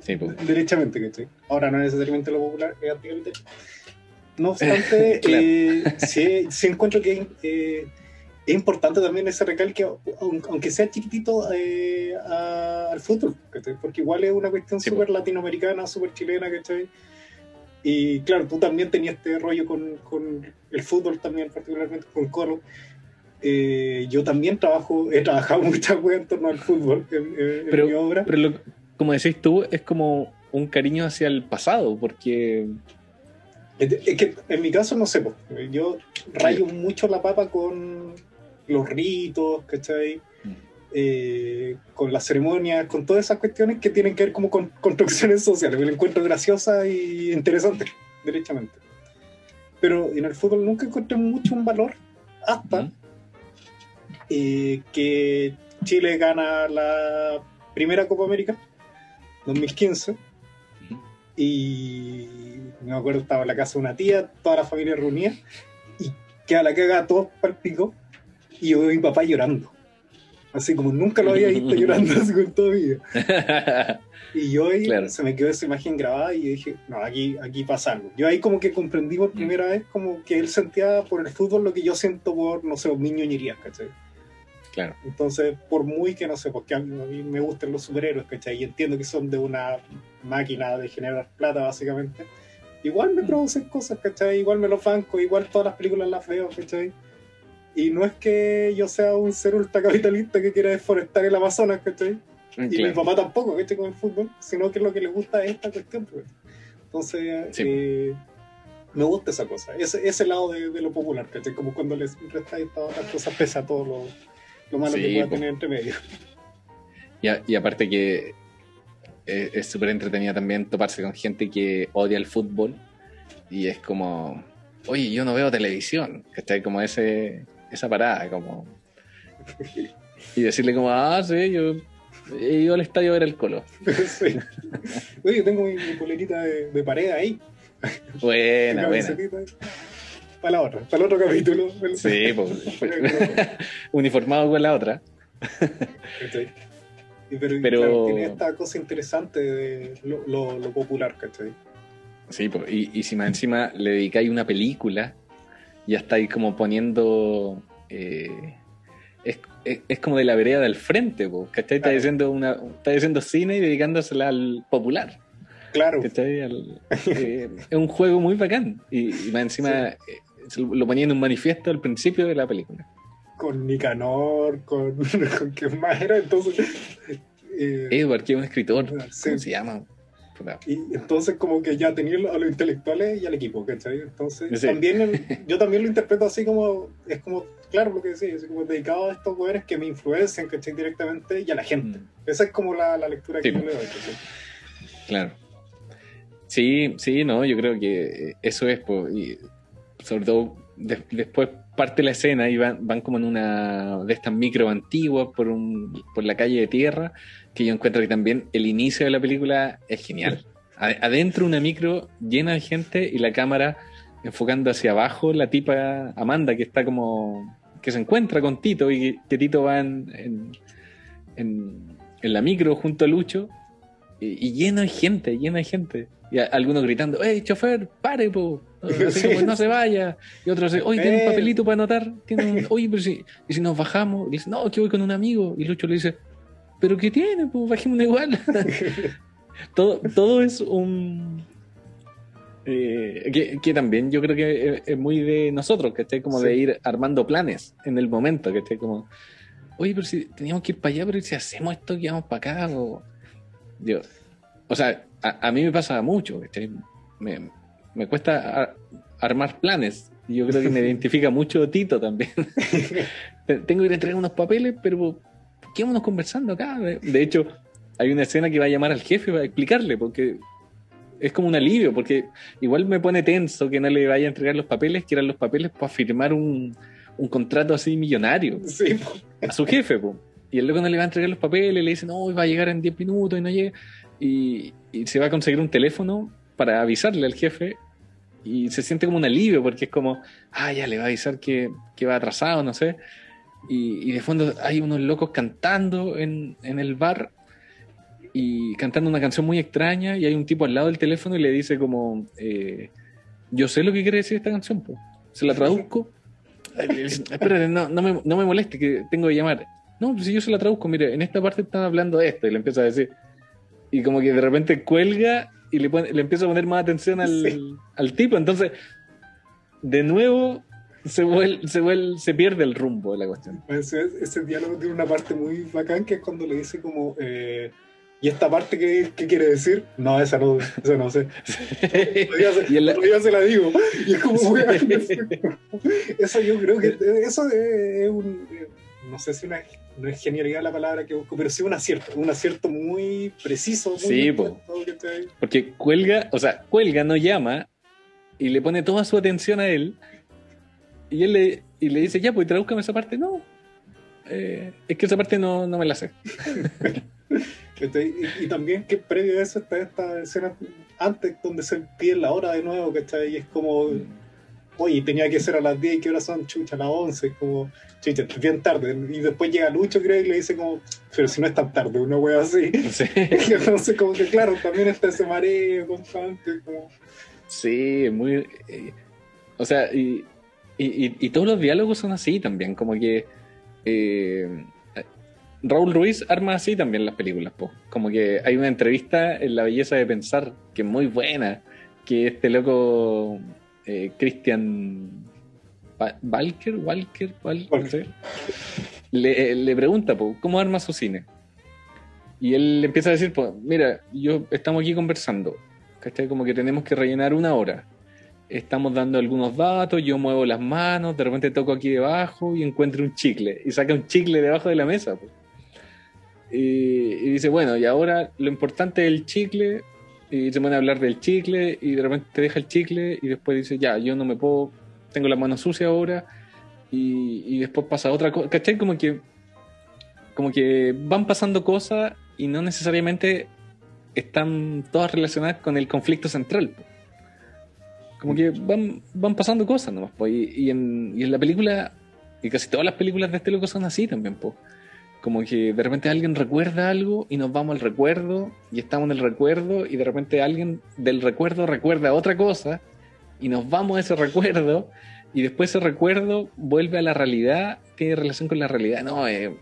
Sí, po. Derechamente, ¿cachai? Ahora no necesariamente lo popular es anticapitalismo. No obstante, Claro. eh, sí, sí encuentro que eh, es importante también ese recalque, aun- aunque sea chiquitito, eh, a- al fútbol, ¿cachai? porque igual es una cuestión Sí, súper latinoamericana, súper chilena, ¿cachai? Y claro, tú también tenías este rollo con, con el fútbol también, particularmente con Colo. Eh, yo también trabajo, he trabajado muchas weas en torno al fútbol en, en- Pero- mi obra. Pero lo- como decís tú, es como un cariño hacia el pasado, porque Es que en mi caso no sé, yo rayo mucho la papa con los ritos, ¿cachai? Mm. Eh, con las ceremonias, con todas esas cuestiones que tienen que ver como con construcciones sociales. Me lo encuentro graciosa y interesante, derechamente. Pero en el fútbol nunca encontré mucho un valor hasta ¿Mm? eh, que Chile gana la primera Copa América, 2015, Ujú. y me acuerdo estaba en la casa de una tía, toda la familia reunida, y que a la caga todos para el pico, y yo veo a mi papá llorando. Así como nunca lo había visto llorando así con toda mi vida. Y yo ahí Claro. se me quedó esa imagen grabada y dije, no, aquí, aquí pasa algo. Yo ahí como que comprendí por primera vez como que él sentía por el fútbol lo que yo siento por, no sé, los niños ñerías, ¿cachai? claro. Entonces, por muy que no sé, porque a mí, a mí me gustan los superhéroes, ¿cachai? Y entiendo que son de una máquina de generar plata, básicamente. Igual me producen cosas, ¿cachai? Igual me los banco, igual todas las películas las veo, ¿cachai? Y no es que yo sea un ser ultracapitalista que quiera deforestar el Amazonas, ¿cachai? Y mi Claro. papá tampoco, ¿cachai? Con el fútbol, sino que lo que le gusta es esta cuestión, pues. Entonces, Sí. eh, me gusta esa cosa, ese, ese lado de, de lo popular, ¿cachai? Como cuando les todas otras cosas, pese a todo lo, lo malo Sí, que pueda po. tener entre medio. Y, a- y aparte que es es súper entretenida también toparse con gente que odia el fútbol y es como, oye, yo no veo televisión, ¿cachai? Como ese, esa parada, como... Y decirle como, ah, sí, yo he ido al estadio a ver el colo. sí. Oye, yo tengo mi, mi polerita de, de pared ahí. Buena, buena. Para la otra, para el otro capítulo. Sí, pues, uniformado con la otra. ¿Cachai? Y Pero, Pero- claro, tiene esta cosa interesante de lo, lo- lo popular, ¿cachai? Sí, po, y, y si más encima le dedicáis una película, ya estáis como poniendo. eh, es, es- es como de la vereda del frente, po, ¿cachai? Está Claro. diciendo, una, está diciendo cine y dedicándosela al popular. Claro, ¿cachai? Al- eh, es un juego muy bacán. Y, y más encima eh, lo ponía en un manifiesto al principio de la película. con Nicanor, con, con quién más era, entonces. eh, Edward, que es un escritor, Sí. ¿cómo se llama? Y entonces como que ya tenía a los intelectuales y al equipo, ¿cachai? Entonces Sí. también el- yo también lo interpreto así como, es como, claro lo que decía, así como dedicado a estos poderes que me influencian, ¿cachai? Directamente y a la gente. Mm. Esa es como la, la lectura que yo le doy, ¿cachai? Claro. Sí, sí, no, yo creo que eso es, po, y sobre todo de- después parte la escena y van, van como en una de estas micro antiguas por, un, por la calle de tierra, que yo encuentro que también el inicio de la película es genial. Adentro una micro llena de gente y la cámara enfocando hacia abajo la tipa Amanda que está como que se encuentra con Tito y que, Tito va en, en, en- en la micro junto a Lucho y, y lleno de gente, lleno de gente. Y a- algunos gritando, ¡Ey, chofer, pare, po! Así Sí. como, no se vaya. Y otros, oye, ¿tiene un papelito para anotar? ¿Tiene un- Oye, pero si, y si nos bajamos, y dice, no, que voy con un amigo. Y Lucho le dice, ¿pero qué tiene? Pues bajémonos igual. todo, todo es un... eh, que, que también yo creo que es, muy de nosotros, que esté como Sí. de ir armando planes en el momento, que esté como... oye, pero si teníamos que ir para allá, pero si hacemos esto, que vamos para acá, o, yo, o sea, a, a mí me pasa mucho, ¿cachai? Me, me cuesta a- armar planes. Yo creo que me identifica mucho Tito también. Tengo que ir a entregar unos papeles, pero quedémonos conversando acá. De, hecho, hay una escena que va a llamar al jefe para explicarle, porque es como un alivio, porque igual me pone tenso que no le vaya a entregar los papeles, que eran los papeles para firmar un, un contrato así millonario Sí, a su jefe, po. Y el loco no le va a entregar los papeles, le dice, no, va a llegar en 10 minutos y no llega. Y, y se va a conseguir un teléfono para avisarle al jefe. Y se siente como un alivio, porque es como, ah, ya le va a avisar que, que va atrasado, no sé. Y, y de fondo hay unos locos cantando en, en el bar y cantando una canción muy extraña. Y hay un tipo al lado del teléfono y le dice, como, eh, yo sé lo que quiere decir esta canción, po. se la traduzco. Dice, Espérate, no, no, me, no me moleste, que tengo que llamar. No, pues si yo se la traduzco, mire, en esta parte están hablando de esto, y le empieza a decir. Y como que de repente cuelga y le, pone- le empieza a poner más atención al, Sí. al tipo. Entonces, de nuevo, se, vuel- se, vuel- se pierde el rumbo de la cuestión. Ese, ese diálogo tiene una parte muy bacán que es cuando le dice como eh, ¿y esta parte qué, qué quiere decir? No, esa no, esa no sé. Otro día se, Y en la- se la digo. Y es como, eso yo creo que eso es un no sé si una, no es genialidad la palabra que busco, pero sí un acierto, un acierto muy preciso, muy Sí, po. Porque cuelga, o sea, cuelga, no llama y le pone toda su atención a él. Y él le, y le dice, ya, pues tradúzcame esa parte. No, eh, es que esa parte no, no me la sé. Y, y también que previo a eso está esta escena antes donde se pide la hora de nuevo, ¿cachai? Y es como, oye, tenía que ser a las 10 y que ahora son chucha, a las 11, es como, chucha, es bien tarde. Y después llega Lucho, creo, y le dice como, pero si no es tan tarde, una wea así. Sí, Entonces, como que claro, también está ese mareo constante, como, sí, muy... eh, o sea, y, y, y- y todos los diálogos son así también, como que... eh, Raúl Ruiz arma así también las películas, po. como que hay una entrevista en La Belleza de Pensar, que es muy buena, que este loco eh, Christian Walker, Walker, Wal- no sé, le, le pregunta, po, ¿cómo arma su cine? Y él empieza a decir, pues, mira, yo estamos aquí conversando, ¿cachai? Como que tenemos que rellenar una hora. Estamos dando algunos datos, yo muevo las manos, de repente toco aquí debajo y encuentro un chicle. Y saca un chicle debajo de la mesa. po. Y, dice, bueno, y ahora lo importante es el chicle. Y se pone a hablar del chicle y de repente te deja el chicle y después dice, ya, yo no me puedo, tengo las manos sucias ahora. Y, después pasa otra cosa. ¿Cachai? Como que, como que van pasando cosas y no necesariamente están todas relacionadas con el conflicto central. po. Como que van, van pasando cosas nomás. po. Y, y en, y en la película, y casi todas las películas de este loco son así también. po. Como que de repente alguien recuerda algo y nos vamos al recuerdo y estamos en el recuerdo y de repente alguien del recuerdo recuerda otra cosa y nos vamos a ese recuerdo y después ese recuerdo vuelve a la realidad, tiene relación con la realidad. No, eh,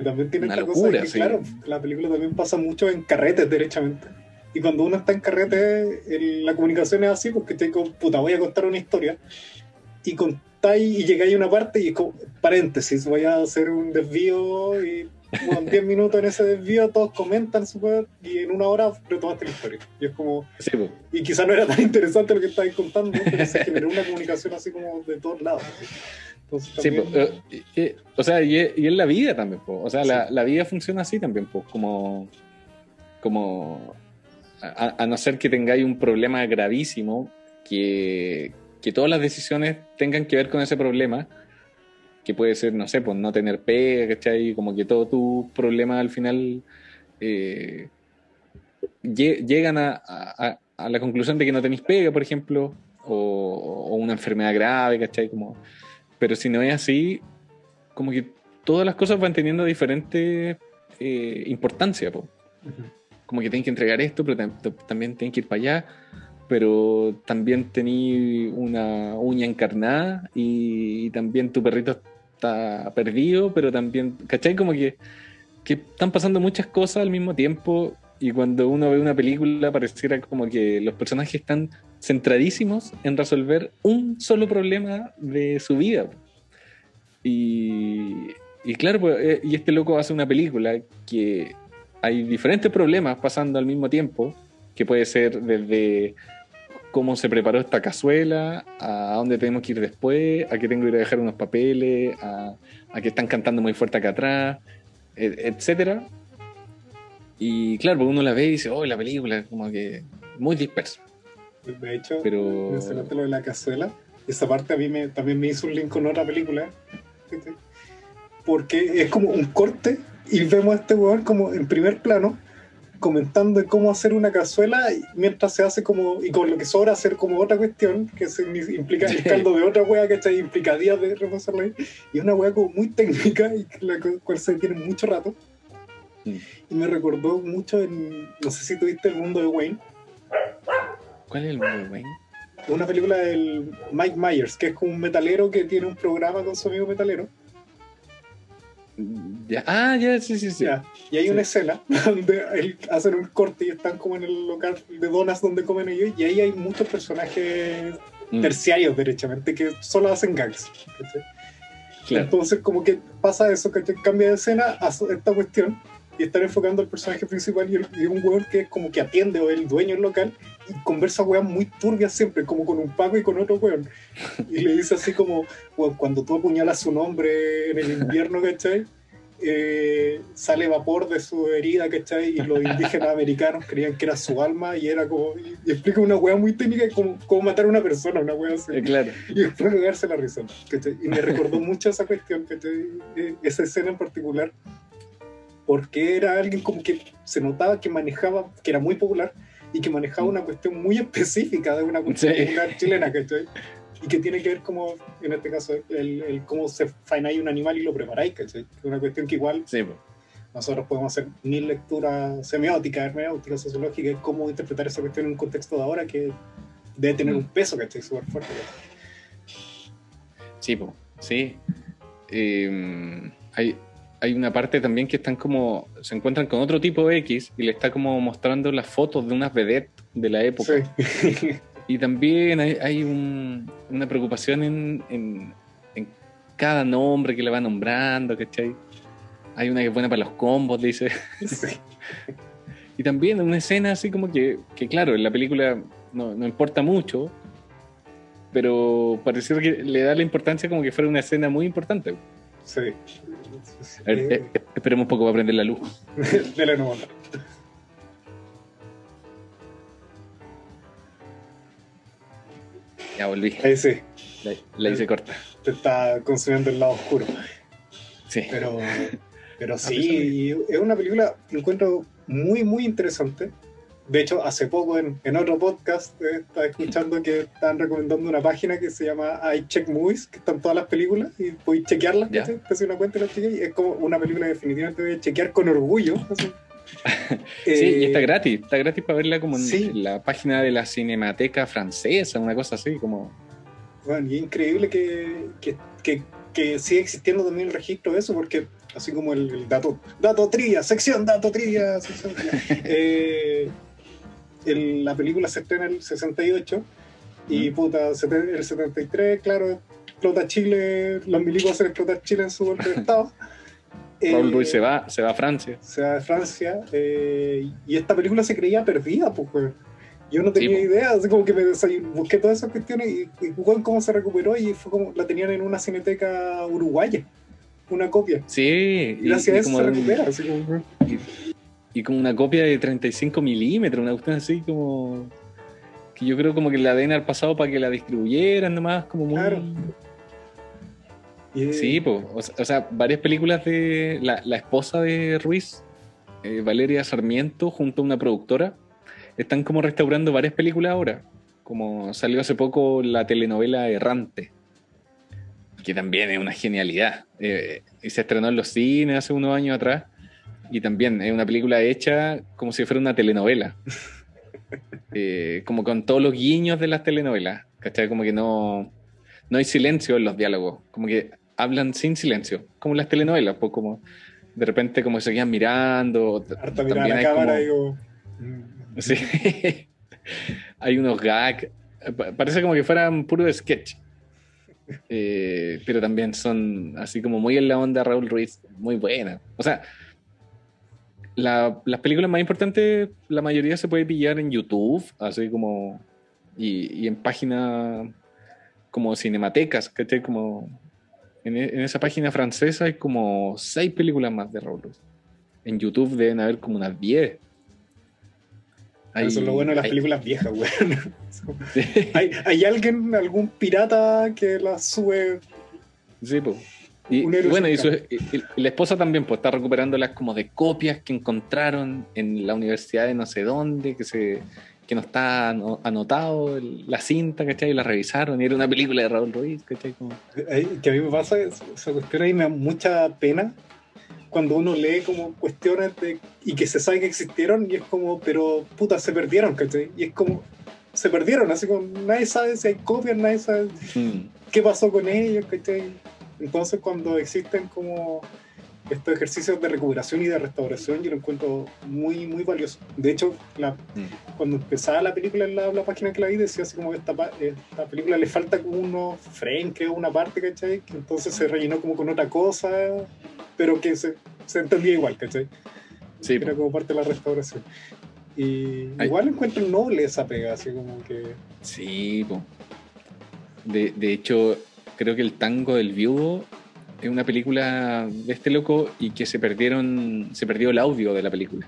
Y también tiene Una esta locura, cosa que, sí. claro, la película también pasa mucho en carretes, derechamente. Y cuando uno está en carrete, el- la comunicación es así, porque te digo, puta, voy a contar una historia. Y contáis y llegáis a una parte y es como, paréntesis, voy a hacer un desvío y como en 10 minutos en ese desvío todos comentan súper y en una hora retomaste la historia. Y es como, sí, po. y quizá no era tan interesante lo que estabais contando, pero se generó una comunicación así como de todos lados. Entonces, Sí, también- po, pero, y- y- o sea, y, y en la vida también, po. o sea, la, la vida funciona así también, po, como, como a, a no ser que tengáis un problema gravísimo, que, que todas las decisiones tengan que ver con ese problema, que puede ser, no sé, pues no tener pega, ¿cachai? Como que todos tus problemas al final eh, lle- llegan a, a- a la conclusión de que no tenéis pega, por ejemplo, o, o una enfermedad grave, ¿cachai? Como, pero si no es así, como que todas las cosas van teniendo diferente eh, importancia, po. Como que tienen que entregar esto, pero tam- tam- también tienen que ir para allá, pero también tení una uña encarnada y, y también tu perrito está perdido, pero también, ¿cachai? Como que, que están pasando muchas cosas al mismo tiempo y cuando uno ve una película pareciera como que los personajes están centradísimos en resolver un solo problema de su vida. Y, y claro, pues, eh, y este loco hace una película que hay diferentes problemas pasando al mismo tiempo, que puede ser desde cómo se preparó esta cazuela, a dónde tenemos que ir después, a que tengo que ir a dejar unos papeles, a, a que están cantando muy fuerte acá atrás, et- etcétera. Y claro, pues uno la ve y dice, oh, la película, como que muy dispersa. De hecho, Pero- mencionaste lo de la cazuela. Esa parte a mí me, también me hizo un link con otra película. Porque es como un corte y vemos a este weón como en primer plano comentando cómo hacer una cazuela mientras se hace como, y con lo que sobra hacer como otra cuestión, que se implica el caldo de otra wea, que implica días de repasarla ahí, y es una wea como muy técnica y la cu- cual se tiene mucho rato. Y me recordó mucho en, no sé si tuviste El Mundo de Wayne, ¿Cuál es el mundo de Wayne? una película del Mike Myers, que es como un metalero que tiene un programa con su amigo metalero. Ya, ah, ya, sí, sí, sí. Ya. Y hay una escena donde él- hacen un corte y están como en el local de donas donde comen ellos, y ahí hay muchos personajes Mm, terciarios, derechamente, que solo hacen gags. claro. Entonces, como que pasa eso, que cambia de escena a esta cuestión y están enfocando al personaje principal y, el- y un weón que es como que atiende o el dueño del local y conversa weas muy turbias siempre, como con un Paco y con otro weón. Y le dice así como, "Weón, cuando tú apuñalas un hombre en el invierno, ¿cachai? Eh, sale vapor de su herida, ¿cachai? Y los indígenas americanos creían que era su alma y era como... Y, y explica una wea muy técnica como, como matar a una persona, una wea así Eh, claro. y después pegarse la risa. ¿cachai? Y me recordó mucho esa cuestión, ¿cachai? Eh, esa escena en particular, porque era alguien como que se notaba que manejaba, que era muy popular y que manejaba una cuestión muy específica de una cuestión Sí. chilena, ¿cachai? Y que tiene que ver como, en este caso, el, el cómo se faenáis un animal y lo preparáis, ¿cachai? Es una cuestión que igual Sí, pues. nosotros podemos hacer mil lecturas semióticas, hermenéuticas, sociológicas, y cómo interpretar esa cuestión en un contexto de ahora que debe tener Mm. un peso, ¿cachai? Súper fuerte. ¿cachai? Sí, po, sí. Eh, hay, hay una parte también que están como. Se encuentran con otro tipo X y le está como mostrando las fotos de unas vedettes de la época. Sí. Y también hay, hay un- una preocupación en, en- en cada nombre que le va nombrando, ¿cachai? Hay una que es buena para los combos, dice. Sí. Y también una escena así como que, que claro, en la película no, no importa mucho, pero pareciera que le da la importancia como que fuera una escena muy importante. Sí. A ver, eh, eh, esperemos un poco para prender la luz. Dele. Ya volví. Ahí sí, La, la hice corta. te está consumiendo el lado oscuro. Sí. Pero, pero sí, es una película que encuentro muy, muy interesante. De hecho, hace poco en, en otro podcast eh, estaba escuchando que están recomendando una página que se llama I Check Movies, que están todas las películas y podéis chequearlas. ¿cachai? Te haces una cuenta y las chequeas, y es como una película definitivamente a chequear con orgullo. así. Sí, y está Eh, gratis. Está gratis para verla como en, sí. la página de la Cinemateca Francesa, una cosa así, como... Bueno, y es increíble que, que, que, que siga existiendo también el registro de eso, porque así como el, el dato, dato trivia, sección dato trivia, sección trivia. Eh, el- la película se estrena en el 68 y puta, sete- el 73, claro, explota Chile, los milicos hacen explotar Chile en su golpe de estado. Raúl Eh, Ruiz se va, se va a Francia. se va de Francia eh, y esta película se creía perdida, pues. Yo no tenía Sí, po. idea, así como que me busqué todas esas cuestiones y, y weón, cómo se recuperó y fue como la tenían en una cineteca uruguaya, una copia. Sí, y, Gracias a y eso como se recupera, así como, y como una copia de 35 milímetros, una cuestión así como... Que yo creo como que la den al pasado para que la distribuyeran nomás, como muy... Claro. y- Sí, pues, o, sea- o sea, varias películas de la, la esposa de Ruiz, eh, Valeria Sarmiento, junto a una productora, están como restaurando varias películas ahora. Como salió hace poco la telenovela Errante, que también es una genialidad. Eh, y se estrenó en los cines hace unos años atrás. Y también es una película hecha como si fuera una telenovela. Eh, como con todos los guiños de las telenovelas. ¿Cachai? Como que no, no hay silencio en los diálogos. Como que hablan sin silencio. Como las telenovelas. Pues como de repente como se quedan mirando. harta También la hay cámara como- y digo, Sí. Hay unos gags. Pa- Parece como que fueran puro sketch. eh, pero también son así como muy en la onda Raúl Ruiz, muy buenas. O sea, la- las películas más importantes, la mayoría se puede pillar en YouTube, así como, y, y en páginas como cinematecas, ¿cachai? Como en, e- en esa página francesa hay como seis películas más de Ruiz. En YouTube deben haber como unas 10. Hay- Eso es lo bueno de las hay- películas viejas. Sí, ¿Hay, hay alguien, algún pirata que las sube? sí, po. Y, bueno, y, su- y- y la esposa también pues está recuperándolas como de copias que encontraron en la universidad de no sé dónde, que se que no está ano- anotado la cinta, ¿cachai? Y la revisaron y era una película de Raúl Ruiz, ¿cachai? Como- Que a mí me pasa es- esa cuestión ahí me da mucha pena cuando uno lee como cuestiones de, y que se sabe que existieron y es como, pero puta, se perdieron, ¿cachai? Y es como, se perdieron, así como nadie sabe si hay copias, nadie sabe Mm. qué pasó con ellos, ¿cachai? Entonces cuando existen como estos ejercicios de recuperación y de restauración, yo lo encuentro muy, muy valioso. De hecho, la, Mm. cuando empezaba la película en la, la página que la vi decía así como que esta, esta película le falta como unos frames, creo, una parte, ¿cachai? Que entonces se rellenó como con otra cosa, pero que se, se entendía igual, ¿cachai? Sí, Era como parte de la restauración. Y Ay. igual encuentro noble esa pega, así como que... Sí, po. De, de hecho, creo que el tango del viudo es una película de este loco y que se perdieron, se perdió el audio de la película.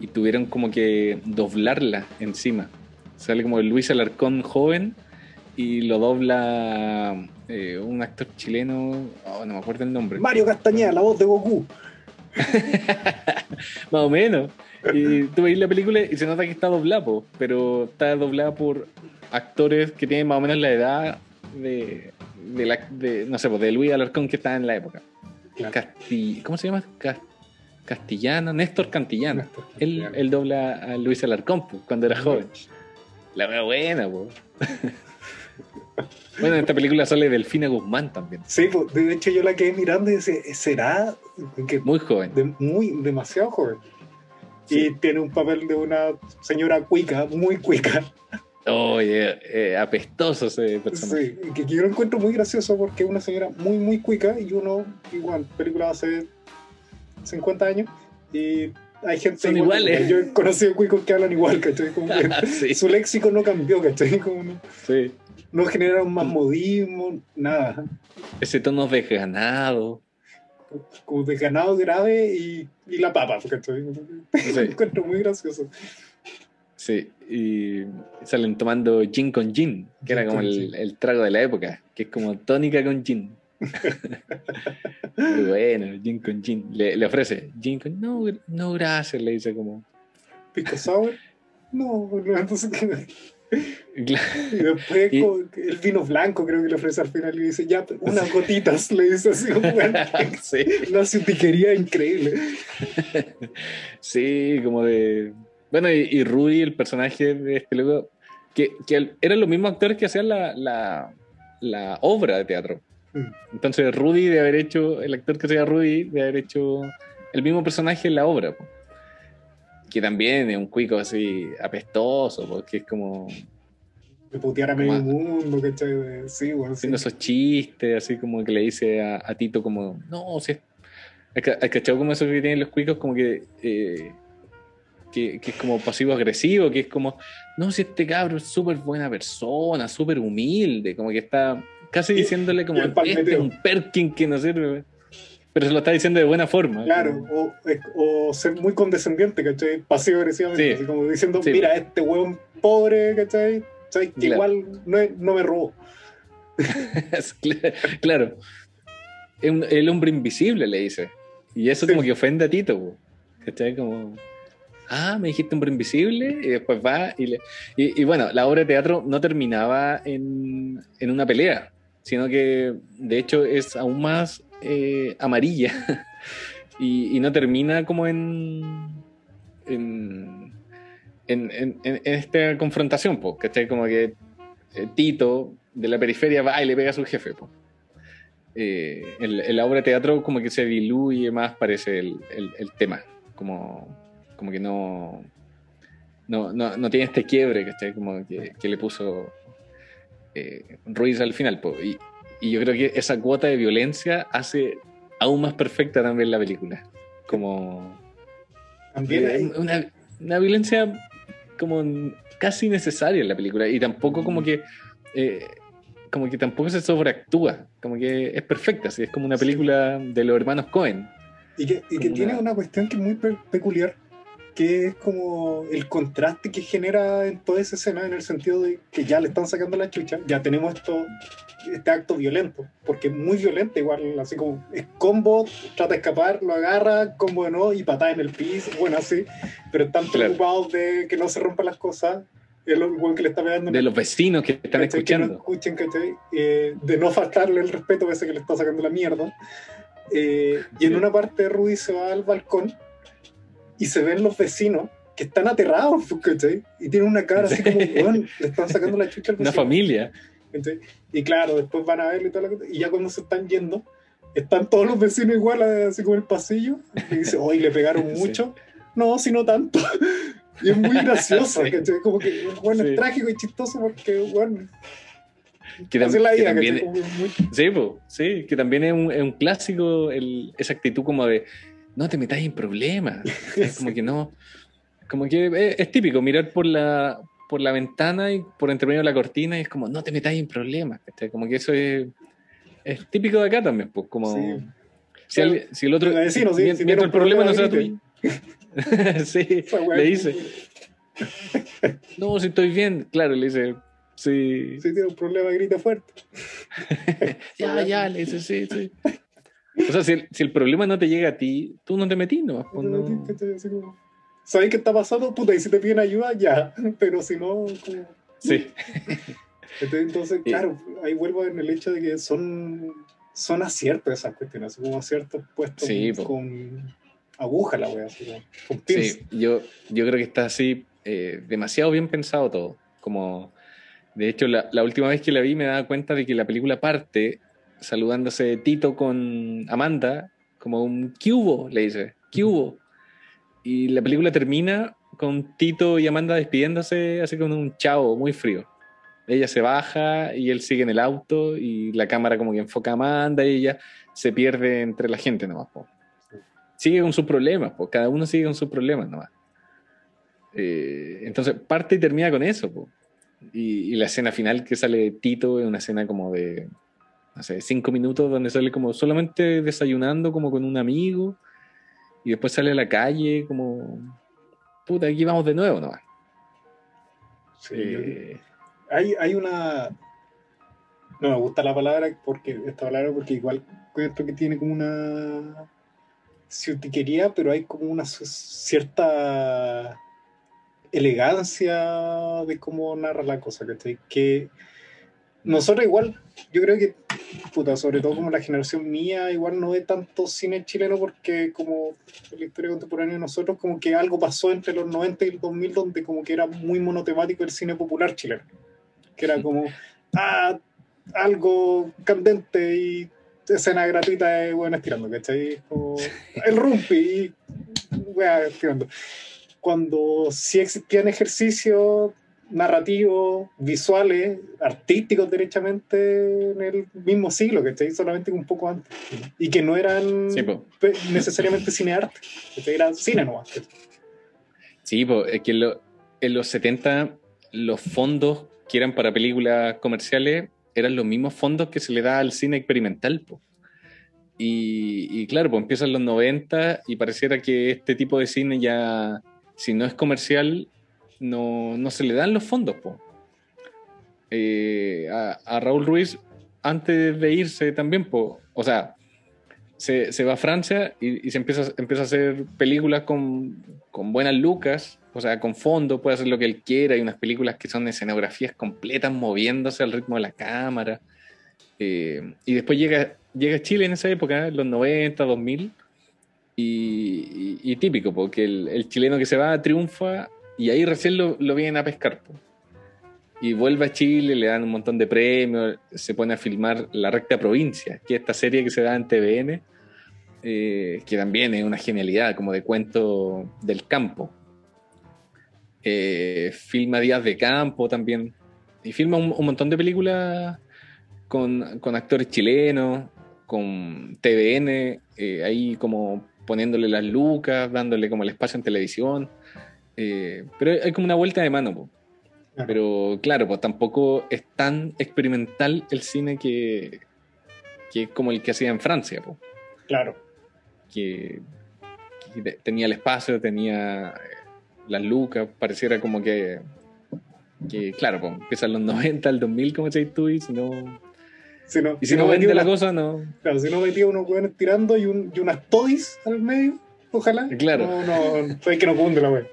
Y tuvieron como que doblarla encima. Sale como Luis Alarcón joven y lo dobla eh, un actor chileno, oh, no me acuerdo el nombre. Mario Castañeda, la voz de Goku. Más o menos. Y tú veis la película y se nota que está doblada, po, pero está doblada por actores que tienen más o menos la edad de, de, la, de no sé, pues, de Luis Alarcón que estaba en la época. Claro. Casti- ¿Cómo se llama? Cas- Castillano, Néstor Cantillano. Néstor Él, Cantillano. él dobla a Luis Alarcón po, cuando era joven. La wea buena, po. bueno, en esta película sale Delfina Guzmán también. Sí, pues, de hecho yo la quedé mirando y decía, ¿será que Muy joven. de- muy demasiado joven? Sí. Y tiene un papel de una señora cuica, muy cuica. Oye, eh, apestoso ese personaje. Sí, que, que yo lo encuentro muy gracioso porque es una señora muy, muy cuica y uno, igual, película hace 50 años y hay gente Son igual, iguales. Yo he conocido cuicos que hablan igual, ¿cachai? Como que Sí. Su léxico no cambió, ¿cachai? Como no, Sí. no generaron más modismo, nada. Ese tono desganado. Como de ganado grave y, y la papa, ¿cachai? Sí. Lo encuentro muy gracioso. Sí, y salen tomando gin con gin, que era como el, trago de la época, que es como tónica con gin. Muy bueno, gin con gin. Le, le ofrece gin con. No, no, gracias, le dice como. Pisco sour, no, entonces. Claro, Y después Y- el vino blanco creo que le ofrece al final y dice, ya, unas gotitas, le dice así, como, bueno, sí, una sutiquería increíble. sí, como de. Bueno, y, y Rudy, el personaje de este loco, que, que eran los mismos actores que hacían la, la, la obra de teatro. Mm. Entonces Rudy de haber hecho, el actor que se llama Rudy, de haber hecho el mismo personaje en la obra. po. Que también es un cuico así apestoso, porque es como De putear a medio mundo, ¿cachai? Sí, bueno, sí. haciendo esos chistes, así como que le dice a, a Tito como, no, si es... ¿Has ca- has cachado como eso que tienen los cuicos? Como que, eh, que, que es como pasivo-agresivo, que es como, no, si este cabro es súper buena persona, súper humilde, como que está casi diciéndole como, este es un Perkin que no sirve. Pero se lo está diciendo de buena forma. Claro, o, o ser muy condescendiente, ¿cachai? Pasivo agresivamente, Sí. así como diciendo, Sí. mira, este hueón pobre, ¿cachai? ¿Sabes que Claro. igual no, no me robó? Claro. El hombre invisible, le dice. Y eso Sí. como que ofende a Tito. ¿cachai? Como, ah, me dijiste hombre invisible, y después va y le... Y, y bueno, la obra de teatro no terminaba en, en una pelea, sino que de hecho es aún más eh, amarilla y, y no termina como en... en en, en- esta confrontación, po, ¿cachai? Como que eh, Tito de la periferia va y le pega a su jefe. po. Eh, la obra de teatro como que se diluye más, parece el, el- el tema. Como, como que no, no, no, no tiene este quiebre ¿cachai? Como que, que le puso eh, Ruiz al final. po. Y, y yo creo que esa cuota de violencia hace aún más perfecta también la película. Como. También hay- una, una violencia como casi necesaria en la película y tampoco como que eh, como que tampoco se sobreactúa como que es perfecta así es como una Sí. película de los hermanos Cohen Y que, y que tiene una- una cuestión que es muy pe- peculiar, que es como el contraste que genera en toda esa escena, en el sentido de que ya le están sacando la chucha, ya tenemos esto, este acto violento, porque es muy violento, igual, así como es combo, trata de escapar, lo agarra, combo de no, y patada en el piso, bueno, así, pero están Claro. preocupados de que no se rompan las cosas, es lo igual que le está pegando de el los vecinos que están ¿cachai? Que no escuchando escuchen. Eh, de no faltarle el respeto a que le está sacando la mierda. Eh, y en una parte Rudy se va al balcón y se ven los vecinos que están aterrados, pues, ¿cachai? Y tienen una cara así como, "Weón, le están sacando la chucha al una vecino. familia ¿cachai? Y claro, después van a verlo y toda la cosa. Y ya cuando se están yendo, están todos los vecinos igual, así como en el pasillo. Y dice, hoy le pegaron Sí. mucho. No, si no tanto. Y es muy gracioso, Sí. ¿cachai? Como que, bueno, Sí. es trágico y chistoso porque, bueno, que, tam- la que vida, también ¿cachai? Como que muy- sí, po, sí que también es un, es un clásico el- esa actitud como de no te metas en problemas. Es como que no como que es, es típico mirar por la por la ventana y por entre medio de la cortina y es como no te metas en problemas como que eso es, es típico de acá también pues como Sí. si, alguien- si el otro si mientras tiene el problema no sea tuyo. Sí le dice. No si estoy bien claro le dice sí. Si tiene un problema, grita fuerte. ya ya le dice sí sí o sea si el, si el problema no te llega a ti tú no te metís nomás, pues, no. ¿Sabes qué está pasando? Puta, y si te piden ayuda, ya. Pero si no, como... sí Entonces, claro, ahí vuelvo en el hecho de que son, son aciertos esas cuestiones, como aciertos puestos Sí, con, aguja la wea, así con. Sí, yo, yo creo que está así eh, demasiado bien pensado todo. Como, de hecho, la, la última vez que la vi me daba cuenta de que la película parte saludándose Tito con Amanda, como un cubo, le dice, cubo. Y la película termina con Tito y Amanda despidiéndose así con un chao muy frío. Ella se baja y él sigue en el auto y la cámara como que enfoca a Amanda y ella se pierde entre la gente nomás. po. Sigue con sus problemas, po. cada uno sigue con sus problemas nomás. Eh, entonces parte y termina con eso. po. Y, y la escena final que sale de Tito es una escena como de, no sé, cinco minutos donde sale como solamente desayunando como con un amigo y después sale a la calle como, puta, aquí vamos de nuevo nomás. Sí, Eh, hay, hay una. No me gusta la palabra porque esta palabra porque igual encuentro que tiene como una ciutiquería, pero hay como una cierta elegancia de cómo narra la cosa, ¿cachai? Que nosotros igual, yo creo que, puta, sobre todo como la generación mía, igual no ve tanto cine chileno porque como la historia contemporánea de nosotros, como que algo pasó entre los 90 y el 2000 donde como que era muy monotemático el cine popular chileno. Que era como, ah, algo candente y escena gratuita de buenas tirando, ¿cachai? Como el rumpi y wea, tirando. Cuando sí existían ejercicios narrativos, visuales, artísticos derechamente en el mismo siglo, ¿cachai? Solamente un poco antes. Y que no eran Sí, necesariamente cinearte, ¿cachai? Era cine nomás. ¿cachai? Sí, po, es que en, lo- en los 70 los fondos que eran para películas comerciales eran los mismos fondos que se le da al cine experimental. po. Y, y claro, pues empiezan los 90 y pareciera que este tipo de cine ya, si no es comercial, no, no se le dan los fondos. po. Eh, a, Raúl Ruiz, antes de irse también, po, o sea, se, se va a Francia y, se empieza, empieza a hacer películas con, con buenas lucas, o sea, con fondo, puede hacer lo que él quiera. Hay unas películas que son escenografías completas moviéndose al ritmo de la cámara. Eh, y después llega, llega a Chile en esa época, en los 90, 2000, y, y- típico, porque el chileno que se va triunfa y ahí recién lo, lo vienen a pescar. Y vuelve a Chile, le dan un montón de premios, se pone a filmar La Recta Provincia, que es esta serie que se da en TVN, eh, que también es una genialidad, como de cuento del campo. Eh, filma Días de Campo también, y filma un, un montón de películas con, con actores chilenos, con TVN, eh, ahí como poniéndole las lucas, dándole como el espacio en televisión. Eh, pero hay como una vuelta de mano, po. Claro. Pero claro, pues tampoco es tan experimental el cine que, que es como el que hacía en Francia, po. Claro. que, que te- tenía el espacio, tenía eh, las lucas, pareciera como que, que claro, pues, empiezan los 90, el 2000, como decís tú, y si no, Si no, y si no vende la cosa, no. Claro, si no metía unos hueones tirando y, un, y unas todis al medio, ojalá. Claro. No, no, sabes que no cunde la wea.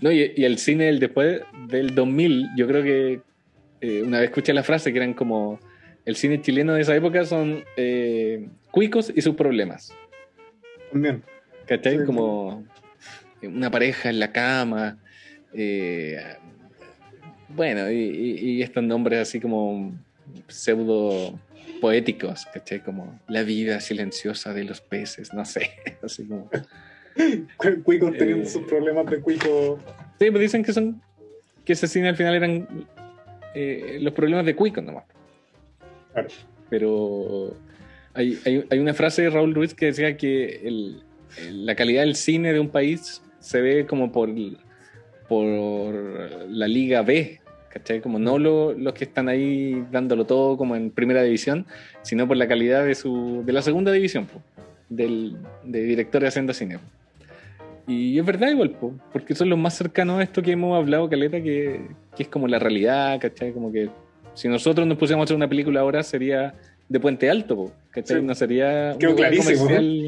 No y, y el cine del después del 2000, yo creo que eh, una vez escuché la frase que eran como, el cine chileno de esa época son eh, cuicos y sus problemas. También. ¿Cachai? Sí, Como una pareja en la cama. eh, bueno, y, y- y estos nombres así como pseudo poéticos, ¿cachai? Como la vida silenciosa de los peces, no sé. Así como. Cu- Cuicos teniendo Eh. sus problemas de cuico. Sí, pues dicen que son. que ese cine al final eran eh, los problemas de Cuico nomás. Claro. Pero hay, hay- hay una frase de Raúl Ruiz que decía que el- el- la calidad del cine de un país se ve como por, por la Liga B, ¿cachai? Como no lo- los que están ahí dándolo todo como en primera división, sino por la calidad de, su, de la segunda división, po, del, de directores haciendo cine. po. Y es verdad igual, po, porque son los más cercanos a esto que hemos hablado, Caleta, que, que es como la realidad, ¿cachai? Como que si nosotros nos pusiéramos a hacer una película ahora sería de Puente Alto, po, ¿cachai? Sí. No sería... Quedó clarísimo,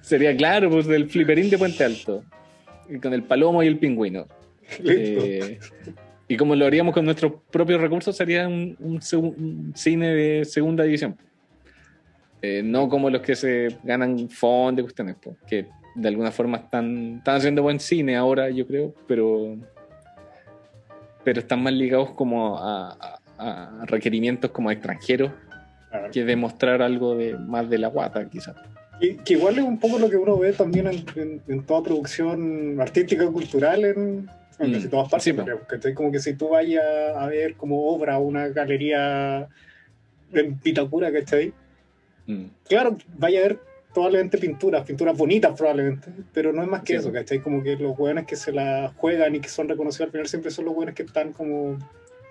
sería claro, pues del fliperín de Puente Alto, con el palomo y el pingüino. Eh, y como lo haríamos con nuestros propios recursos, sería un, un cine de segunda división. Eh, no como los que se ganan fondos, cuestiones, po, que de alguna forma están, están haciendo buen cine ahora, yo creo, pero, pero están más ligados como a, a- a requerimientos como extranjeros Claro. que demostrar algo de más de la guata, quizás. Y que igual es un poco lo que uno ve también en, en- en toda producción artística y cultural en, en Mm, casi todas partes. sí, creo, ¿cachai? Como que si tú vayas a ver como obra una galería en Pitacura, ¿cachai? Mm. Claro, vaya a ver probablemente pinturas, pinturas bonitas probablemente, pero no es más que Sí, eso. ¿cachai? Como que los hueones que se la juegan y que son reconocidos al final siempre son los hueones que están como,